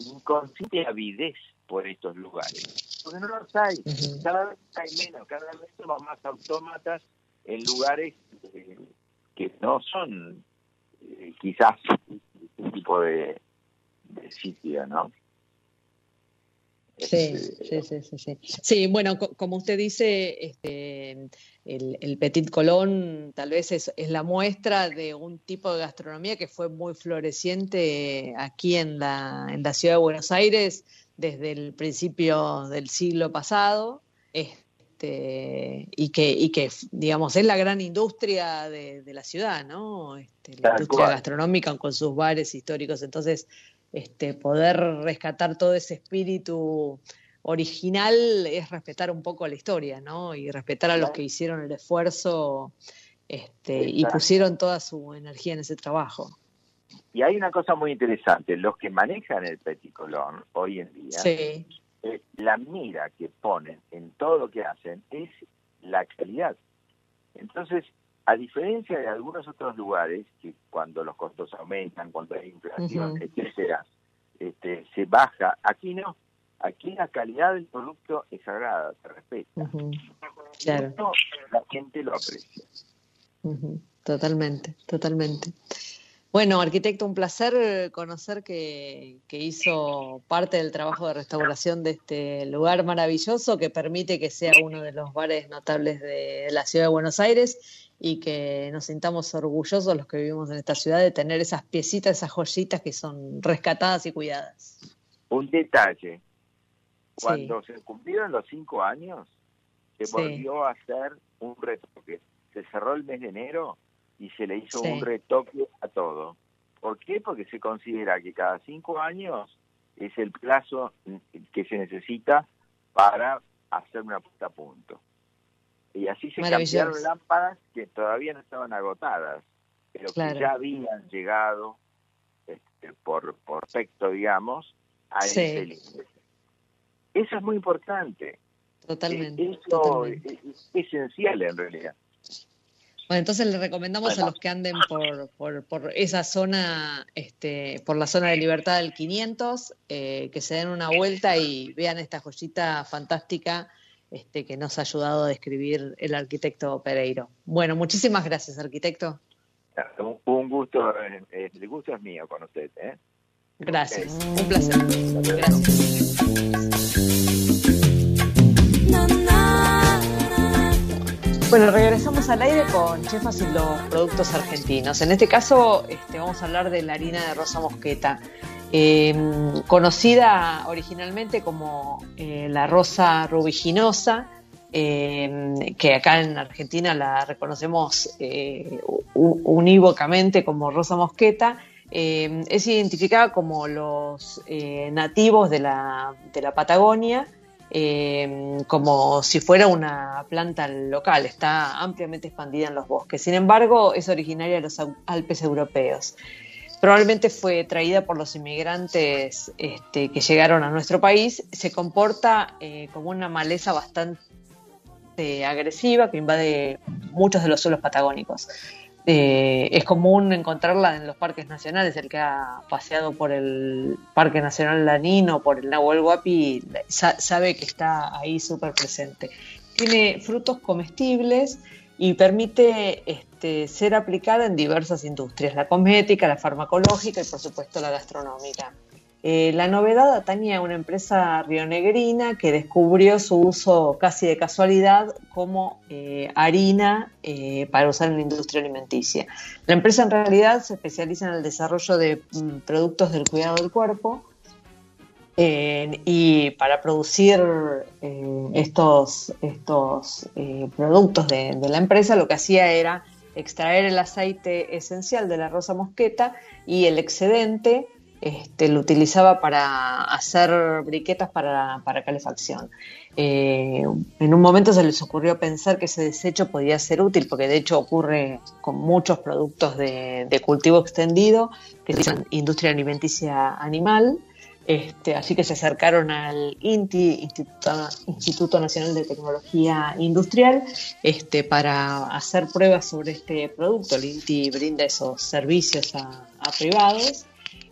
inconsciente avidez por estos lugares. Porque no los hay. Cada vez hay menos, cada vez somos más autómatas en lugares eh, que no son eh, quizás un tipo de, de sitio, ¿no? Sí, sí, sí, sí, sí. bueno, como usted dice, este, el, Petit Colón tal vez es, la muestra de un tipo de gastronomía que fue muy floreciente aquí en la, en la ciudad de Buenos Aires desde el principio del siglo pasado. Este, y que, y que, digamos, es la gran industria de, la ciudad, ¿no? Este, la industria gastronómica con sus bares históricos. Entonces, este, poder rescatar todo ese espíritu original es respetar un poco la historia, ¿no? Y respetar a los que hicieron el esfuerzo este, y pusieron toda su energía en ese trabajo. Y hay una cosa muy interesante, los que manejan el Petit Colón hoy en día, eh, la mira que ponen en todo lo que hacen es la calidad. Entonces, a diferencia de algunos otros lugares que cuando los costos aumentan, cuando hay inflación, etcétera, este, se baja. Aquí no. Aquí la calidad del producto es sagrada, se respeta. Claro. La gente lo aprecia. Totalmente, totalmente. Bueno, arquitecto, un placer conocer que, que, hizo parte del trabajo de restauración de este lugar maravilloso que permite que sea uno de los bares notables de la ciudad de Buenos Aires y que nos sintamos orgullosos los que vivimos en esta ciudad de tener esas piecitas, esas joyitas que son rescatadas y cuidadas. Un detalle, cuando se cumplieron los cinco años, se volvió a hacer un retoque. Se cerró el mes de enero y se le hizo un retoque a todo. ¿Por qué? Porque se considera que cada cinco años es el plazo que se necesita para hacer una puesta a punto. Y así se cambiaron lámparas que todavía no estaban agotadas, pero que ya habían llegado este, por, por efecto, digamos, a ese límite. Eso es muy importante. Totalmente. Eso Es, esencial en realidad. Bueno, entonces le recomendamos a los que anden por, por, por, esa zona, este, por la zona de libertad del 500, eh, que se den una vuelta y vean esta joyita fantástica este, que nos ha ayudado a describir el arquitecto Pereiro. Bueno, muchísimas gracias, arquitecto. Un gusto, eh, el gusto es mío con usted. ¿eh? Gracias, un placer. Gracias. Bueno, regresamos al aire con Chefas y los productos argentinos. En este caso este, vamos a hablar de la harina de rosa mosqueta, eh, conocida originalmente como eh, la rosa rubiginosa, eh, que acá en Argentina la reconocemos unívocamente como rosa mosqueta. es identificada como los nativos de la, de la Patagonia eh, como si fuera una planta local, está ampliamente expandida en los bosques. Sin embargo, es originaria de los Alpes europeos. Probablemente fue traída por los inmigrantes este, que llegaron a nuestro país. Se comporta eh, como una maleza bastante agresiva que invade muchos de los suelos patagónicos. Eh, es común encontrarla en los parques nacionales. El que ha paseado por el Parque Nacional Lanino, por el Nahuel Huapi, sabe que está ahí súper presente. Tiene frutos comestibles y permite este, ser aplicada en diversas industrias, la cosmética, la farmacológica y por supuesto la gastronómica. Eh, la novedad atañe a una empresa rionegrina que descubrió su uso casi de casualidad como eh, harina eh, para usar en la industria alimenticia. La empresa en realidad se especializa en el desarrollo de mm, productos del cuidado del cuerpo y para producir estos, estos productos de, de la empresa lo que hacía era extraer el aceite esencial de la rosa mosqueta y el excedente este, lo utilizaba para hacer briquetas para, calefacción. Eh, en un momento se les ocurrió pensar que ese desecho podía ser útil, porque de hecho ocurre con muchos productos de, cultivo extendido, que se llaman industria alimenticia animal. Este, así que se acercaron al INTI, Instituto, Nacional de Tecnología Industrial, este, para hacer pruebas sobre este producto. El INTI brinda esos servicios a privados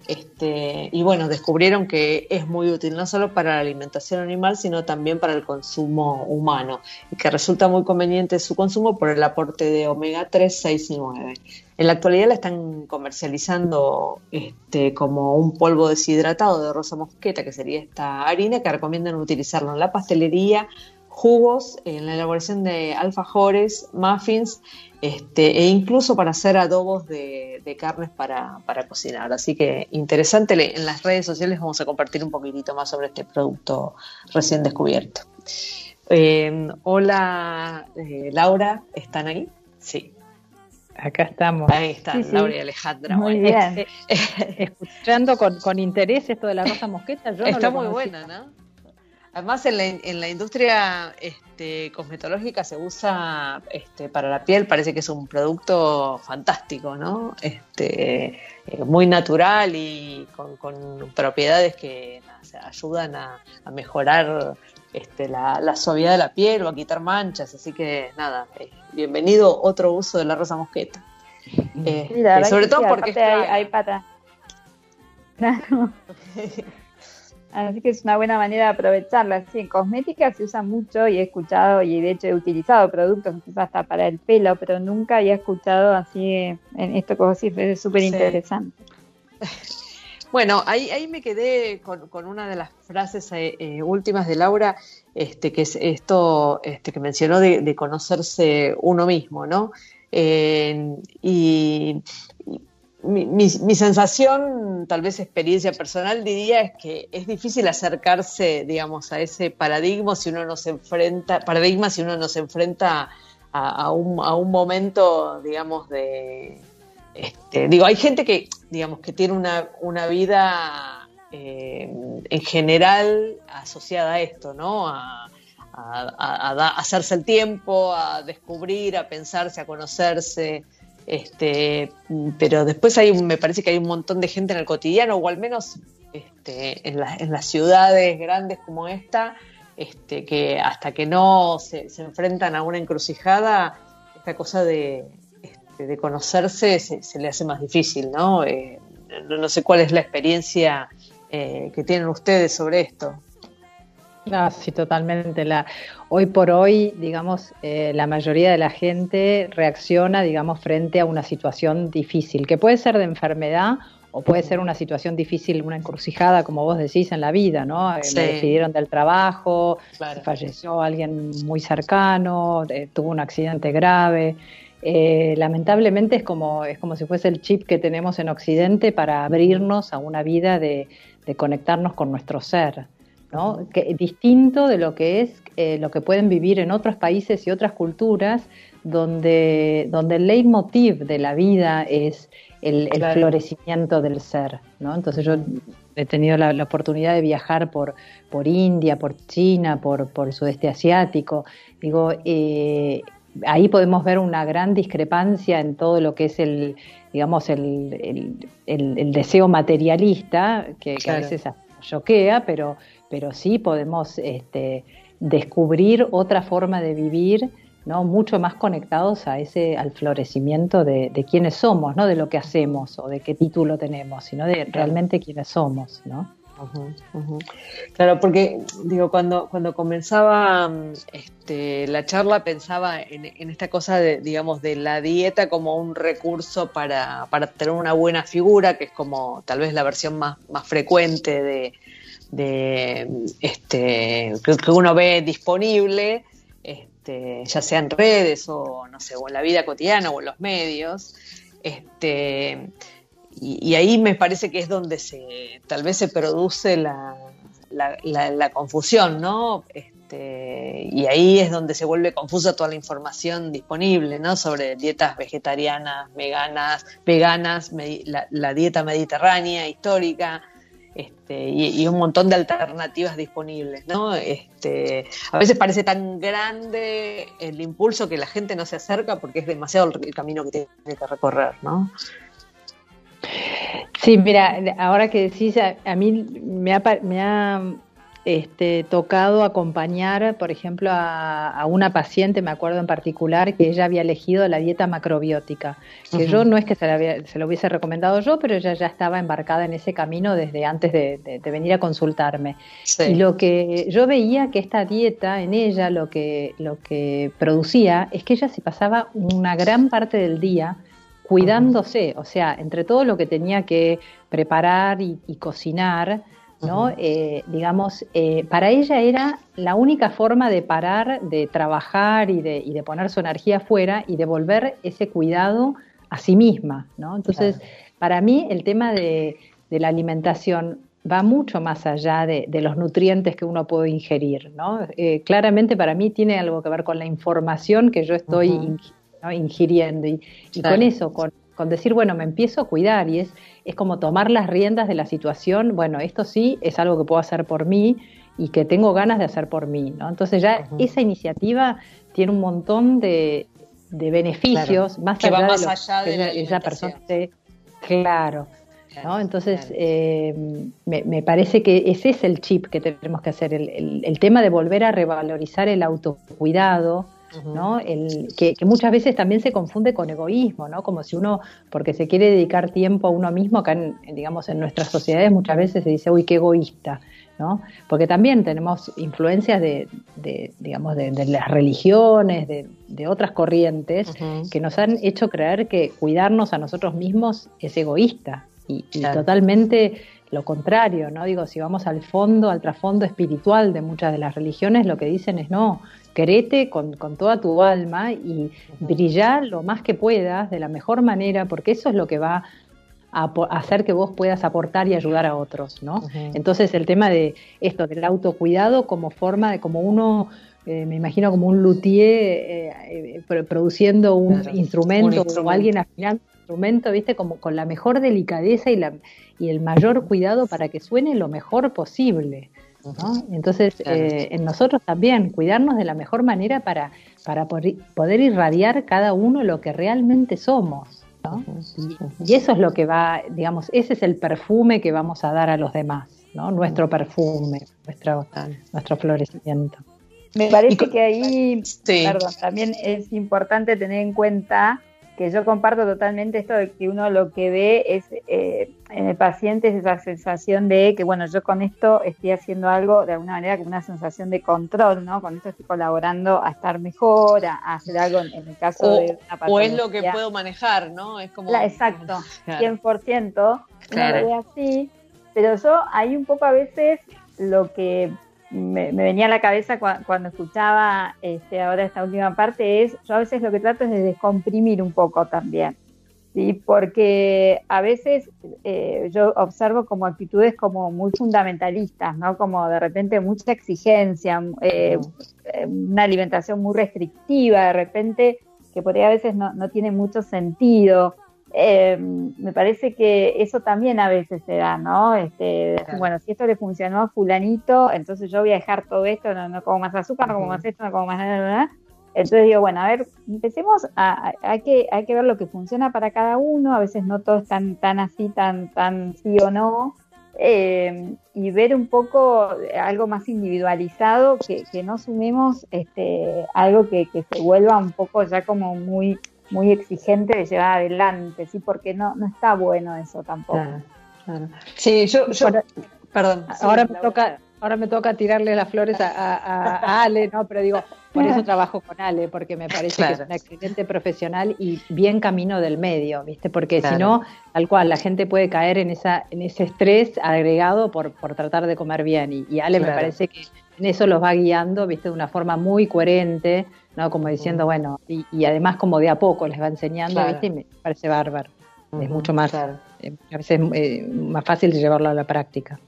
este, y bueno, descubrieron que es muy útil no solo para la alimentación animal, sino también para el consumo humano y que resulta muy conveniente su consumo por el aporte de omega 3, 6 y 9. En la actualidad la están comercializando este, como un polvo deshidratado de rosa mosqueta, que sería esta harina, que recomiendan utilizarlo en la pastelería, jugos, en la elaboración de alfajores, muffins este, e incluso para hacer adobos de, carnes para, cocinar. Así que interesante, en las redes sociales vamos a compartir un poquitito más sobre este producto recién descubierto. Eh, hola, eh, Laura, ¿están ahí? Sí. Acá estamos. Ahí están, Laura y Alejandra. Muy bien. *laughs* Escuchando con, interés esto de la rosa mosqueta. Yo Está muy buena, ¿no? Además, en la, en la industria este, cosmetológica se usa este, para la piel, parece que es un producto fantástico, ¿no? Este, eh, muy natural y con, propiedades que ayudan a, mejorar este, la, suavidad de la piel o a quitar manchas. Así que, nada, eh, bienvenido otro uso de la rosa mosqueta. Este, sobre todo porque hay, hay pata. Claro. *laughs* Así que es una buena manera de aprovecharla. Sí, en cosmética se usa mucho y he escuchado y de hecho he utilizado productos hasta para el pelo, pero nunca había escuchado así en esto que vos es súper interesante. *laughs* Bueno, ahí, ahí me quedé con, una de las frases eh, eh, últimas de Laura, este, que es esto este, que mencionó de, conocerse uno mismo, ¿no? Eh, y, mi, sensación, tal vez experiencia personal, diría es que es difícil acercarse, digamos, a ese paradigma si uno nos enfrenta, paradigma si uno nos enfrenta a, un, a un, momento, digamos, de, este, digo, hay gente que, digamos, que tiene una, una vida eh, en general asociada a esto, ¿no? A, a, hacerse el tiempo, a descubrir, a pensarse, a conocerse. Este, pero después hay, me parece que hay un montón de gente en el cotidiano, o al menos este, en, en las ciudades grandes como esta, este, que hasta que no se, enfrentan a una encrucijada, esta cosa de, de conocerse se, le hace más difícil, ¿no? Eh, no, sé cuál es la experiencia eh, que tienen ustedes sobre esto. No, sí, totalmente. La, hoy por hoy, digamos, eh, la mayoría de la gente reacciona, digamos, frente a una situación difícil, que puede ser de enfermedad o puede ser una situación difícil, una encrucijada, como vos decís, en la vida, ¿no? Eh, me decidieron del trabajo, falleció alguien muy cercano, eh, tuvo un accidente grave. Eh, lamentablemente es como, es como si fuese el chip que tenemos en Occidente para abrirnos a una vida de, conectarnos con nuestro ser, ¿no? Que, distinto de lo que es lo que pueden vivir en otros países y otras culturas, donde, donde el leitmotiv de la vida es el, florecimiento del ser, ¿no? Entonces yo he tenido la, oportunidad de viajar por, por India, por China, por, por el sudeste asiático. Digo, eh, ahí podemos ver una gran discrepancia en todo lo que es el, digamos, el, el, deseo materialista, que, a veces choquea, pero, pero sí podemos este, descubrir otra forma de vivir ¿no? mucho más conectados a ese, al florecimiento de, de quiénes somos, no de lo que hacemos o de qué título tenemos, sino de realmente quiénes somos, ¿no? Claro, porque digo, cuando, cuando comenzaba este, la charla pensaba en, esta cosa de, digamos, de la dieta como un recurso para, para, tener una buena figura, que es como tal vez la versión más, más frecuente de, de este, que uno ve disponible este, ya sea en redes o no sé, o en la vida cotidiana o en los medios. Este, y, ahí me parece que es donde se tal vez se produce la, la, confusión, ¿no? Este, y ahí es donde se vuelve confusa toda la información disponible, ¿no? Sobre dietas vegetarianas, veganas, veganas, la dieta mediterránea histórica, este, y, un montón de alternativas disponibles, ¿no? Este, a veces parece tan grande el impulso que la gente no se acerca porque es demasiado el, camino que tiene que recorrer, ¿no? Sí, mira, ahora que decís, a, mí me ha, me ha este, tocado acompañar, por ejemplo, a, una paciente, me acuerdo en particular, que ella había elegido la dieta macrobiótica, que yo no es que se, lo hubiese recomendado yo, pero ella ya estaba embarcada en ese camino desde antes de, venir a consultarme. Y lo que yo veía que esta dieta en ella lo que, lo que producía es que ella se pasaba una gran parte del día cuidándose, o sea, entre todo lo que tenía que preparar y cocinar, ¿no? Eh, digamos, eh, para ella era la única forma de parar, de trabajar y de, y de poner su energía afuera y devolver ese cuidado a sí misma, ¿no? Entonces, para mí el tema de, la alimentación va mucho más allá de, los nutrientes que uno puede ingerir, ¿no? Eh, claramente para mí tiene algo que ver con la información que yo estoy ingiriendo y, con eso, con, con decir, bueno, me empiezo a cuidar y es es como tomar las riendas de la situación, bueno, esto sí es algo que puedo hacer por mí y que tengo ganas de hacer por mí, ¿no? Entonces ya esa iniciativa tiene un montón de, beneficios, más allá de más allá de esa persona claro, ¿no? Entonces, eh, me, parece que ese es el chip que tenemos que hacer, el tema de volver a revalorizar el autocuidado, ¿no? El, que, muchas veces también se confunde con egoísmo, ¿no? Como si uno, porque se quiere dedicar tiempo a uno mismo, acá en, digamos en nuestras sociedades muchas veces se dice, uy, qué egoísta, ¿no? Porque también tenemos influencias de, digamos, de, las religiones, de, otras corrientes, que nos han hecho creer que cuidarnos a nosotros mismos es egoísta y, y totalmente lo contrario, ¿no? Digo, si vamos al fondo, al trasfondo espiritual de muchas de las religiones, lo que dicen es no, querete con, toda tu alma y brillar lo más que puedas de la mejor manera, porque eso es lo que va a hacer que vos puedas aportar y ayudar a otros, ¿no? Entonces el tema de esto, del autocuidado como forma de como uno, eh, me imagino como un luthier eh, eh, produciendo un, instrumento, o alguien afinando instrumento, viste, como con la mejor delicadeza y, la, y el mayor cuidado para que suene lo mejor posible. Entonces, eh, en nosotros también, cuidarnos de la mejor manera para, para poder irradiar cada uno lo que realmente somos. Y, eso es lo que va, digamos, ese es el perfume que vamos a dar a los demás, ¿no? Nuestro perfume, nuestro, nuestro florecimiento. Me parece que ahí, perdón, también es importante tener en cuenta que yo comparto totalmente esto de que uno lo que ve es eh, en el paciente es esa sensación de que, bueno, yo con esto estoy haciendo algo de alguna manera como una sensación de control, ¿no? Con esto estoy colaborando a estar mejor, a, hacer algo en, el caso de una patología. O es lo que puedo manejar, ¿no? Es como... exacto, 100%, claro. uno lo ve así, pero yo ahí un poco a veces lo que me, venía a la cabeza cuando, escuchaba este, ahora esta última parte es, yo a veces lo que trato es de descomprimir un poco también, ¿sí? porque a veces eh, yo observo como actitudes como muy fundamentalistas, ¿no? como de repente mucha exigencia, eh, una alimentación muy restrictiva, de repente que por ahí a veces no, no tiene mucho sentido. Eh, me parece que eso también a veces se da, ¿no? Este, Bueno, si esto le funcionó a fulanito, entonces yo voy a dejar todo esto, no, como más azúcar, no como más esto, no como más nada, Entonces digo, bueno, a ver, empecemos a, hay que, hay que ver lo que funciona para cada uno, a veces no todo es tan, tan así, tan, tan sí o no, eh, y ver un poco algo más individualizado, que, que no sumemos este, algo que, que se vuelva un poco ya como muy muy exigente de llevar adelante, ¿sí? Porque no, no está bueno eso tampoco. Sí, yo, perdón. Ahora me toca, ahora me toca tirarle las flores a, Ale, ¿no? Pero digo, por eso trabajo con Ale, porque me parece que es una excelente profesional y bien camino del medio, ¿viste? Porque si no, tal cual, la gente puede caer en esa, en ese estrés agregado por, por tratar de comer bien. Y, y Ale me parece que en eso los va guiando, ¿viste? De una forma muy coherente ¿no? Como diciendo, bueno, y, además como de a poco les va enseñando, ¿viste? Y me parece bárbaro. Es mucho más, eh, a veces eh, más fácil de llevarlo a la práctica.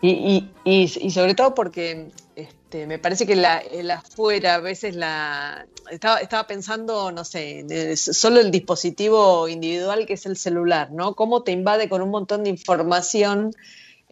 Y, y, y, sobre todo porque este, me parece que la, el afuera a veces la estaba, estaba pensando, no sé, solo el dispositivo individual que es el celular, ¿no? Cómo te invade con un montón de información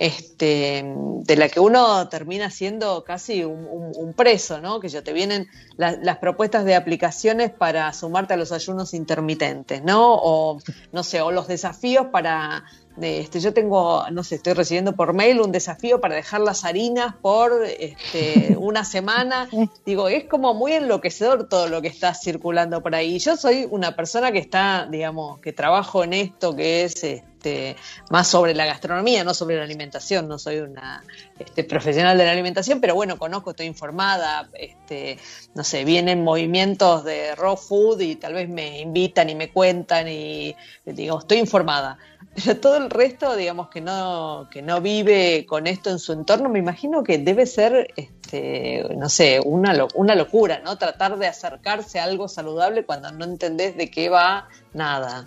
este, de la que uno termina siendo casi un, preso, ¿no? Que ya te vienen las propuestas de aplicaciones para sumarte a los ayunos intermitentes, ¿no? O, no sé, o los desafíos para este, yo tengo, no sé, estoy recibiendo por mail un desafío para dejar las harinas por este, *laughs* una semana. Digo, es como muy enloquecedor todo lo que está circulando por ahí. Yo soy una persona que está, digamos, que trabajo en esto que es este, más sobre la gastronomía, no sobre la alimentación. No soy una este, profesional de la alimentación, pero bueno, conozco, estoy informada. Este, no sé, vienen movimientos de raw food y tal vez me invitan y me cuentan y digo, estoy informada. Pero todo el resto, digamos, que no, que no vive con esto en su entorno, me imagino que debe ser, este, no sé, una, una locura, ¿no? Tratar de acercarse a algo saludable cuando no entendés de qué va nada.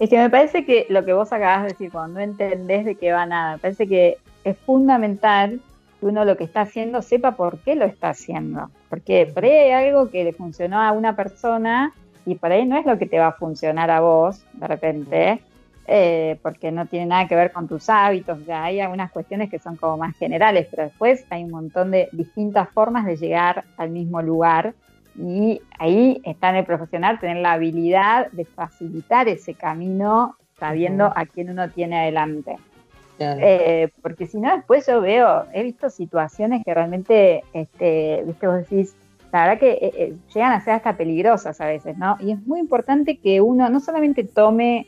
Es que me parece que lo que vos acabas de decir, cuando no entendés de qué va nada, me parece que es fundamental que uno lo que está haciendo sepa por qué lo está haciendo. Porque por ahí hay algo que le funcionó a una persona y por ahí no es lo que te va a funcionar a vos de repente. Eh, porque no tiene nada que ver con tus hábitos, ya hay algunas cuestiones que son como más generales, pero después hay un montón de distintas formas de llegar al mismo lugar y ahí está en el profesional tener la habilidad de facilitar ese camino sabiendo a quién uno tiene adelante. Eh, porque si no, después yo veo, he visto situaciones que realmente, este, viste, vos decís, la verdad que eh, llegan a ser hasta peligrosas a veces, ¿no? Y es muy importante que uno no solamente tome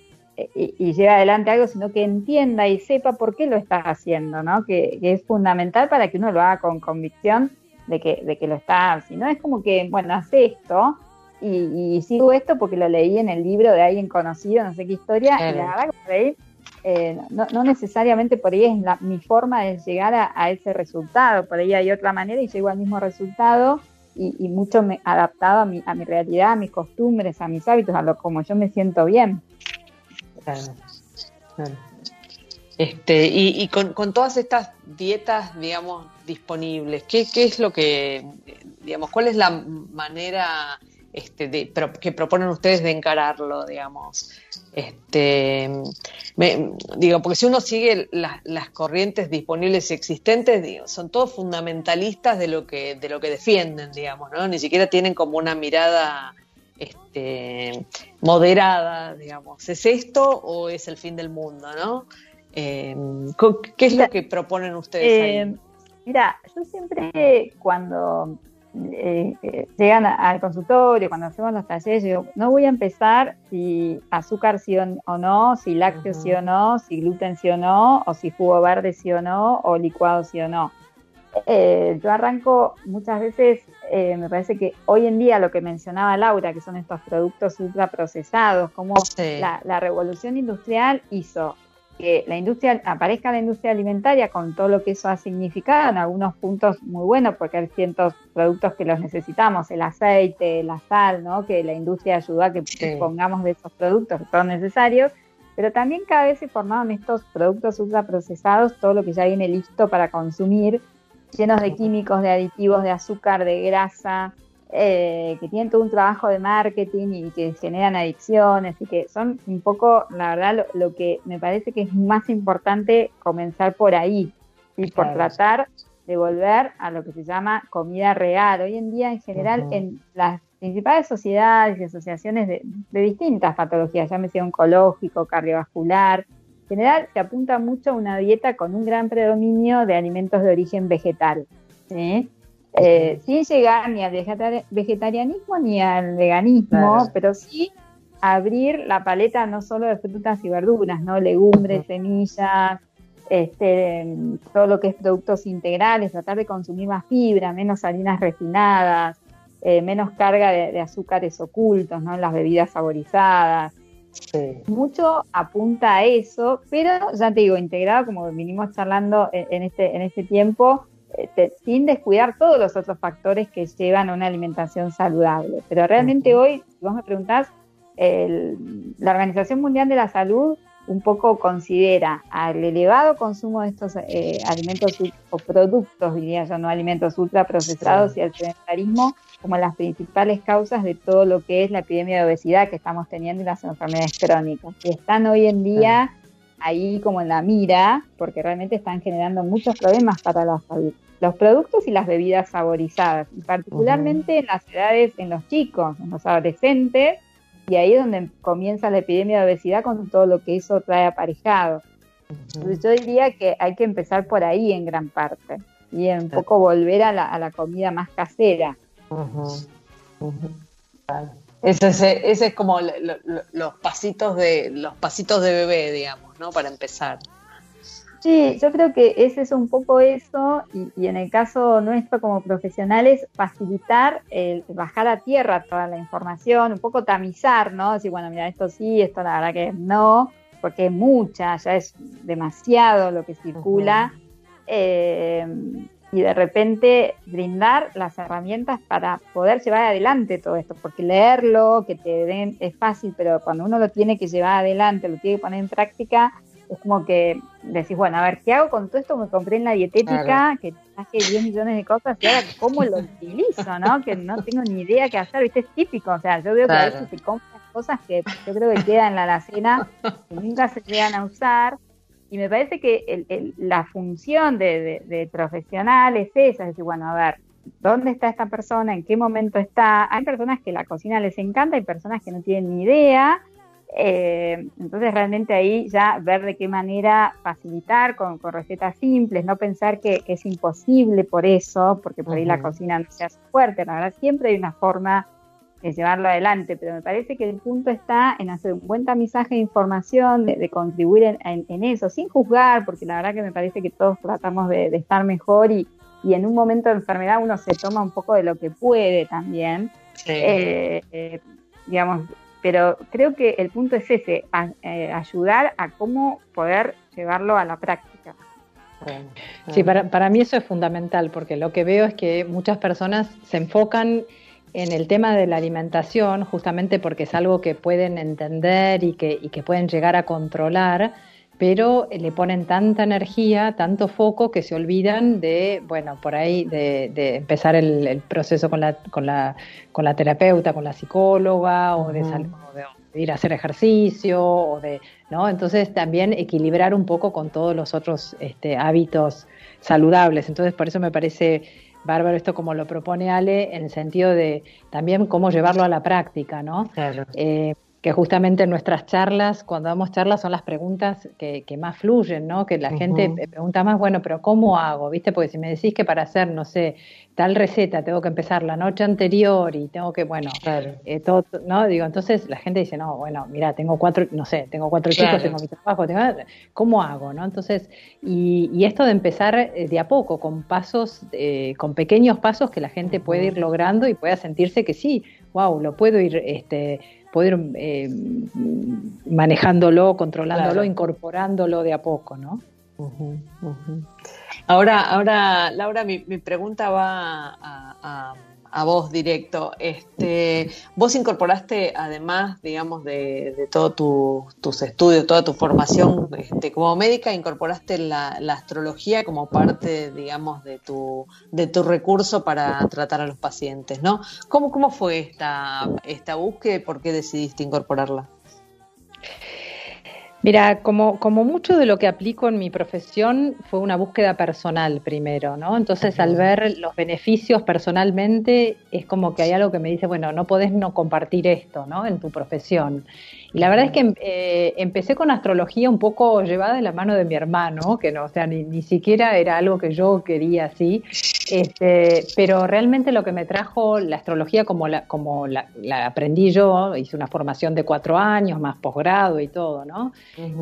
y, y, lleve adelante algo, sino que entienda y sepa por qué lo estás haciendo, ¿no? Que, es fundamental para que uno lo haga con convicción de que, de que lo está, si no es como que, bueno, hace esto y, sigo esto porque lo leí en el libro de alguien conocido, no sé qué historia, y la verdad que por ahí, eh, no, necesariamente por ahí es la, mi forma de llegar a, ese resultado, por ahí hay otra manera y llego al mismo resultado y, mucho me, adaptado a mi, a mi realidad, a mis costumbres, a mis hábitos, a lo como yo me siento bien. Este, y, con, todas estas dietas, digamos, disponibles, ¿qué, es lo que, digamos, cuál es la manera este, que proponen ustedes de encararlo, digamos? Este, digo, porque si uno sigue las corrientes disponibles y existentes, son todos fundamentalistas de lo que, de lo que defienden, digamos, ¿no? Ni siquiera tienen como una mirada este, moderada, digamos. ¿Es esto o es el fin del mundo, no? Eh, ¿Qué es lo que proponen ustedes ahí? Eh, mira, yo siempre cuando eh, eh, llegan al consultorio, cuando hacemos los talleres, digo, no voy a empezar si azúcar sí o no, si lácteos sí o no, si gluten sí o no, o si jugo verde sí o no, o licuado sí o no. Eh, yo arranco muchas veces, me parece que hoy en día lo que mencionaba Laura, que son estos productos ultraprocesados, como la, la revolución industrial hizo que la industria, aparezca la industria alimentaria con todo lo que eso ha significado, en algunos puntos muy buenos, porque hay ciertos productos que los necesitamos, el aceite, la sal, ¿no? que la industria ayuda a que pongamos de esos productos que son necesarios, pero también cada vez se formaban estos productos ultraprocesados, todo lo que ya viene listo para consumir, llenos de químicos, de aditivos, de azúcar, de grasa, eh, que tienen todo un trabajo de marketing y que generan adicciones y que son un poco, la verdad, lo, que me parece que es más importante comenzar por ahí y por tratar de volver a lo que se llama comida real. Hoy en día, en general, en las principales sociedades y asociaciones de, distintas patologías, ya me sea oncológico, cardiovascular, en general se apunta mucho a una dieta con un gran predominio de alimentos de origen vegetal. ¿sí? Eh, sin llegar ni al vegetarianismo ni al veganismo, pero sí abrir la paleta no solo de frutas y verduras, ¿no? Legumbres, semillas, este, todo lo que es productos integrales, tratar de consumir más fibra, menos harinas refinadas, eh, menos carga de, azúcares ocultos, ¿no? En las bebidas saborizadas. Mucho apunta a eso, pero ya te digo, integrado, como vinimos charlando en este, en este tiempo, este, sin descuidar todos los otros factores que llevan a una alimentación saludable. Pero realmente hoy, si vos me preguntás, la Organización Mundial de la Salud un poco considera al elevado consumo de estos eh, alimentos o productos, diría yo, no alimentos ultraprocesados y al sedentarismo como las principales causas de todo lo que es la epidemia de obesidad que estamos teniendo y las enfermedades crónicas, que están hoy en día ahí como en la mira, porque realmente están generando muchos problemas para la salud. Los productos y las bebidas saborizadas, y particularmente en las edades, en los chicos, en los adolescentes, y ahí es donde comienza la epidemia de obesidad con todo lo que eso trae aparejado. Entonces yo diría que hay que empezar por ahí en gran parte, y un poco volver a la, comida más casera. Ese, es como los pasitos de los pasitos de bebé, digamos, ¿no? Para empezar. Sí, yo creo que ese es un poco eso y, en el caso nuestro como profesionales facilitar el bajar a tierra toda la información, un poco tamizar, ¿no? Decir, bueno, mira, esto sí, esto la verdad que no, porque es mucha, ya es demasiado lo que circula y de repente brindar las herramientas para poder llevar adelante todo esto, porque leerlo, que te den, es fácil, pero cuando uno lo tiene que llevar adelante, lo tiene que poner en práctica, es como que decís, bueno, a ver, ¿qué hago con todo esto me compré en la dietética? Que traje 10 millones de cosas y ahora cómo lo utilizo, ¿no? Que no tengo ni idea qué hacer, ¿viste? Es típico, o sea, yo veo que a veces se compran cosas que yo creo que quedan en la alacena, que nunca se llegan a usar, y me parece que la función de, profesional es esa, es decir, bueno, a ver, ¿dónde está esta persona? ¿En qué momento está? Hay personas que la cocina les encanta, hay personas que no tienen ni idea. Eh, entonces realmente ahí ya ver de qué manera facilitar con, recetas simples, no pensar que, es imposible por eso, porque por ahí la cocina no se hace fuerte, la verdad siempre hay una forma de llevarlo adelante, pero me parece que el punto está en hacer un buen tamizaje de información, de, contribuir en, eso, sin juzgar, porque la verdad que me parece que todos tratamos de, estar mejor y, en un momento de enfermedad uno se toma un poco de lo que puede también, eh, eh, digamos, pero creo que el punto es ese, eh, ayudar a cómo poder llevarlo a la práctica. Sí, para, para mí eso es fundamental, porque lo que veo es que muchas personas se enfocan en el tema de la alimentación, justamente porque es algo que pueden entender y que, y que pueden llegar a controlar, pero le ponen tanta energía, tanto foco, que se olvidan de, bueno, por ahí, de, empezar el, proceso con la, con, la, con la terapeuta, con la psicóloga, o, de, ir a hacer ejercicio, o de, ¿no? Entonces también equilibrar un poco con todos los otros este, hábitos saludables. Entonces por eso me parece bárbaro esto como lo propone Ale, en el sentido de también cómo llevarlo a la práctica, ¿no? Claro. Eh, que justamente en nuestras charlas, cuando damos charlas, son las preguntas que, más fluyen, ¿no? Que la gente pregunta más, bueno, pero ¿cómo hago? ¿Viste? Porque si me decís que para hacer, no sé, tal receta tengo que empezar la noche anterior y tengo que, bueno, eh, todo, ¿no? Digo, entonces la gente dice, no, bueno, mira, tengo cuatro, no sé, tengo cuatro chicos, tengo mi trabajo, ¿cómo hago, no? Entonces, y, esto de empezar eh, de a poco, con pasos, eh, con pequeños pasos que la gente puede ir logrando y pueda sentirse que sí, wow, lo puedo ir, este, poder eh, manejándolo, controlándolo, incorporándolo de a poco, ¿no? Ahora, ahora, Laura, mi, pregunta va a a vos directo. Este, vos incorporaste, además, digamos, de, de todos tus estudios, toda tu formación este, como médica, incorporaste la, astrología como parte, digamos, de tu, de tu recurso para tratar a los pacientes, ¿no? ¿Cómo, cómo fue esta, esta búsqueda y por qué decidiste incorporarla? Mira, como, como mucho de lo que aplico en mi profesión fue una búsqueda personal primero, ¿no? Entonces al ver los beneficios personalmente es como que hay algo que me dice, bueno, no podés no compartir esto, ¿no? En tu profesión. Y la verdad es que eh, empecé con astrología un poco llevada de la mano de mi hermano, que no, o sea, ni, ni siquiera era algo que yo quería así. Este, pero realmente lo que me trajo la astrología como la, como la, aprendí yo, hice una formación de cuatro años, más posgrado y todo, ¿no?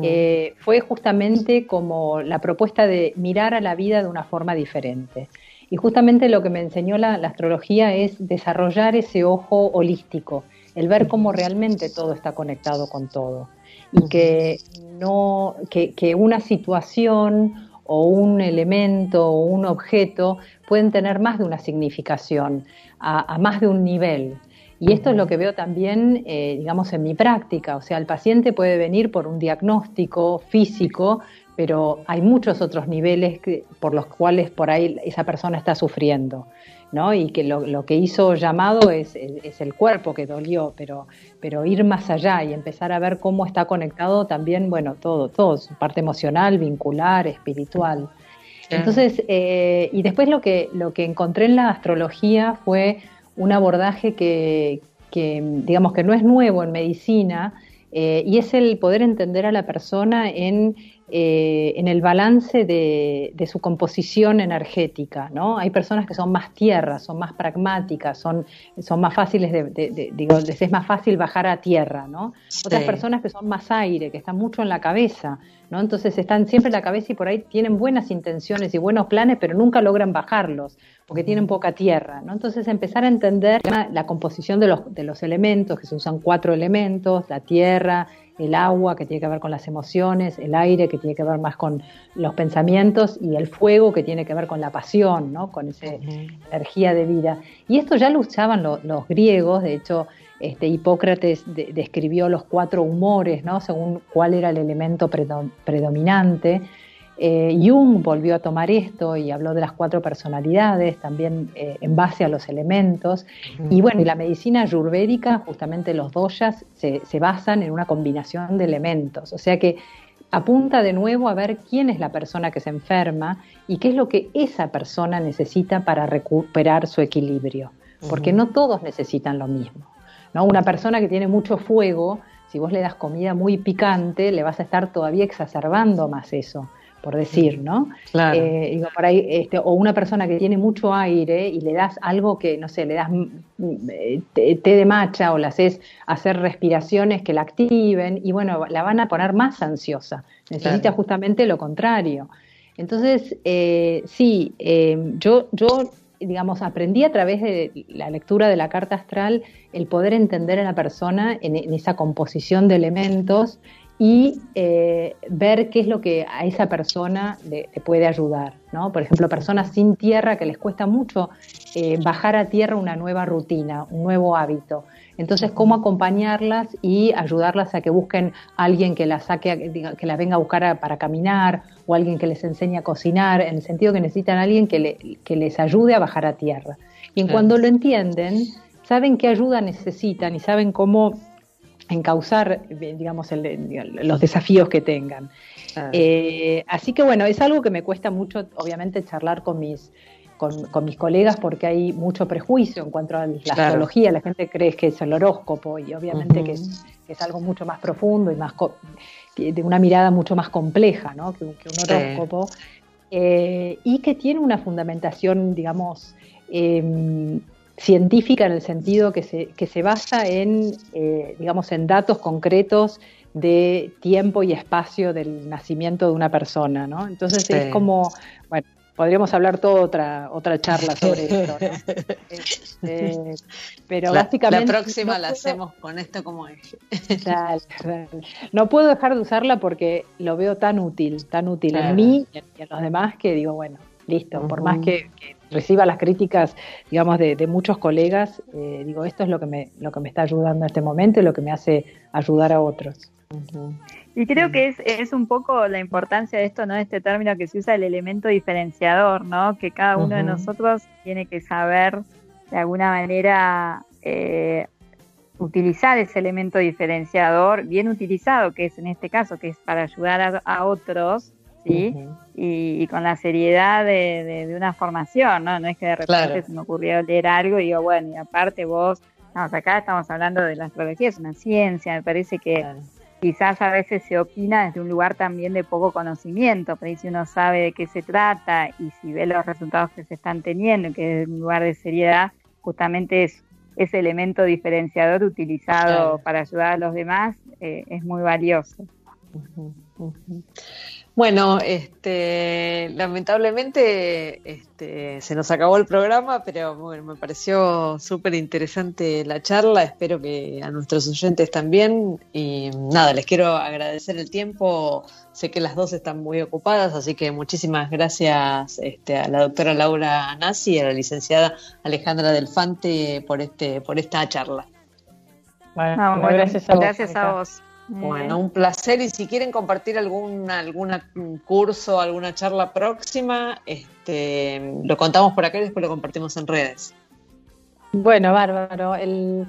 Eh, fue justamente como la propuesta de mirar a la vida de una forma diferente. Y justamente lo que me enseñó la, astrología es desarrollar ese ojo holístico, el ver cómo realmente todo está conectado con todo. Y que, no, que, que una situación o un elemento o un objeto pueden tener más de una significación, a, más de un nivel. Y esto es lo que veo también, eh, digamos, en mi práctica. O sea, el paciente puede venir por un diagnóstico físico, pero hay muchos otros niveles por los cuales por ahí esa persona está sufriendo. ¿No? Y que lo, que hizo llamado es, el cuerpo que dolió, pero, pero ir más allá y empezar a ver cómo está conectado también, bueno, todo, todo, su parte emocional, vincular, espiritual. Entonces, eh, y después lo que, lo que encontré en la astrología fue un abordaje que, que digamos, que no es nuevo en medicina, eh, y es el poder entender a la persona en eh, en el balance de, su composición energética, ¿no? Hay personas que son más tierra, son más pragmáticas, son, son más fáciles de, digo, les es más fácil bajar a tierra, ¿no? Otras personas que son más aire, que están mucho en la cabeza, ¿no? Entonces están siempre en la cabeza y por ahí tienen buenas intenciones y buenos planes, pero nunca logran bajarlos, porque tienen poca tierra, ¿no? Entonces empezar a entender la composición de los, de los elementos, que se usan cuatro elementos, la tierra, el agua que tiene que ver con las emociones, el aire que tiene que ver más con los pensamientos y el fuego que tiene que ver con la pasión, ¿no? con esa energía de vida. Y esto ya lo usaban los griegos, de hecho este, Hipócrates describió los cuatro humores, ¿no? según cuál era el elemento predominante. Eh, Jung volvió a tomar esto y habló de las cuatro personalidades, también eh, en base a los elementos. Y bueno, y la medicina ayurvédica, justamente los doyas, se, se basan en una combinación de elementos. O sea que apunta de nuevo a ver quién es la persona que se enferma y qué es lo que esa persona necesita para recuperar su equilibrio. Porque no todos necesitan lo mismo. ¿no? Una persona que tiene mucho fuego, si vos le das comida muy picante, le vas a estar todavía exacerbando más eso por decir, ¿no? Claro. Eh, digo, por ahí, este, o una persona que tiene mucho aire y le das algo que, no sé, le das mm, eh, té de macha o le haces hacer respiraciones que la activen y bueno, la van a poner más ansiosa. Necesita justamente lo contrario. Entonces, eh, sí, yo, yo, digamos, aprendí a través de la lectura de la carta astral el poder entender a la persona en, en esa composición de elementos y eh, ver qué es lo que a esa persona le, puede ayudar. ¿no? Por ejemplo, personas sin tierra que les cuesta mucho eh, bajar a tierra una nueva rutina, un nuevo hábito. Entonces, cómo acompañarlas y ayudarlas a que busquen a alguien que las saque, que las venga a buscar para caminar o alguien que les enseñe a cocinar, en el sentido que necesitan a alguien que, que les ayude a bajar a tierra. Y en cuando lo entienden, saben qué ayuda necesitan y saben cómo encauzar, digamos, los desafíos que tengan. Eh, así que bueno, es algo que me cuesta mucho, obviamente, charlar con mis, con, mis colegas porque hay mucho prejuicio en cuanto a la astrología. La gente cree que es el horóscopo y obviamente que, es, algo mucho más profundo y más de una mirada mucho más compleja ¿no? que, un horóscopo. Eh, y que tiene una fundamentación, digamos, em, científica en el sentido que se, que se basa en, eh, digamos, en datos concretos de tiempo y espacio del nacimiento de una persona, ¿no? Entonces es como, bueno, podríamos hablar toda otra otra charla sobre *laughs* esto. Este, pero básicamente la próxima la hacemos con esto como eje. No puedo dejar de usarla porque lo veo tan útil, tan útil en mí y en, los demás que digo bueno, listo. Por más que, reciba las críticas, digamos, de, muchos colegas, eh, digo esto es lo que me lo que me está ayudando en este momento y lo que me hace ayudar a otros. Y creo que es, es un poco la importancia de esto, ¿no? Este término que se usa, el elemento diferenciador, ¿no? Que cada uno de nosotros tiene que saber de alguna manera eh, utilizar ese elemento diferenciador, bien utilizado, que es en este caso, que es para ayudar a, otros, ¿sí? y, con la seriedad de, una formación, ¿no? No es que de repente se me ocurrió leer algo y digo, bueno, y aparte vos, no, acá estamos hablando de la astrología, es una ciencia, me parece que quizás a veces se opina desde un lugar también de poco conocimiento, pero si uno sabe de qué se trata y si ve los resultados que se están teniendo, que es un lugar de seriedad, justamente es ese elemento diferenciador utilizado para ayudar a los demás eh, es muy valioso. Bueno, este, lamentablemente este, se nos acabó el programa, pero bueno, me pareció súper interesante la charla. Espero que a nuestros oyentes también. Y nada, les quiero agradecer el tiempo. Sé que las dos están muy ocupadas, así que muchísimas gracias este, a la doctora Laura Nasi y a la licenciada Alejandra Delfante por este, por esta charla. Bueno, gracias a Gracias a vos. Bueno, un placer y si quieren compartir algún alguna curso, alguna charla próxima, este, lo contamos por acá y después lo compartimos en redes. Bueno, bárbaro. El,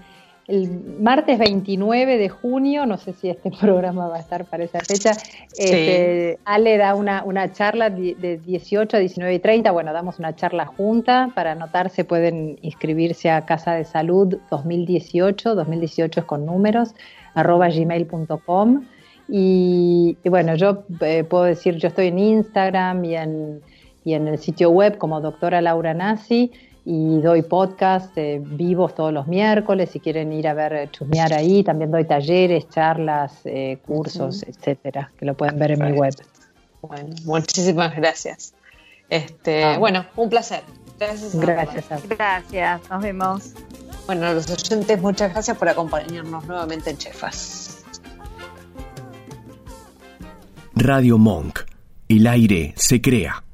martes 29 de junio, no sé si este *laughs* programa va a estar para esa fecha, este, Ale da una, una charla de 18 a 19 y 30. Bueno, damos una charla junta. Para anotarse pueden inscribirse a Casa de Salud 2018. 2018 es con números arroba gmail.com. Y, bueno, yo eh, puedo decir, yo estoy en Instagram y en, y en el sitio web como doctora Laura Nasi y doy podcast eh, vivos todos los miércoles si quieren ir a ver, eh, chusmear ahí. También doy talleres, charlas, cursos, etcétera, que lo pueden ver en mi web. Bueno, muchísimas gracias. Este, ah. Bueno, un placer. Gracias. Gracias. Gracias. Nos vemos. Bueno, los oyentes, muchas gracias por acompañarnos nuevamente en Chefas. Radio Monk. El aire se crea.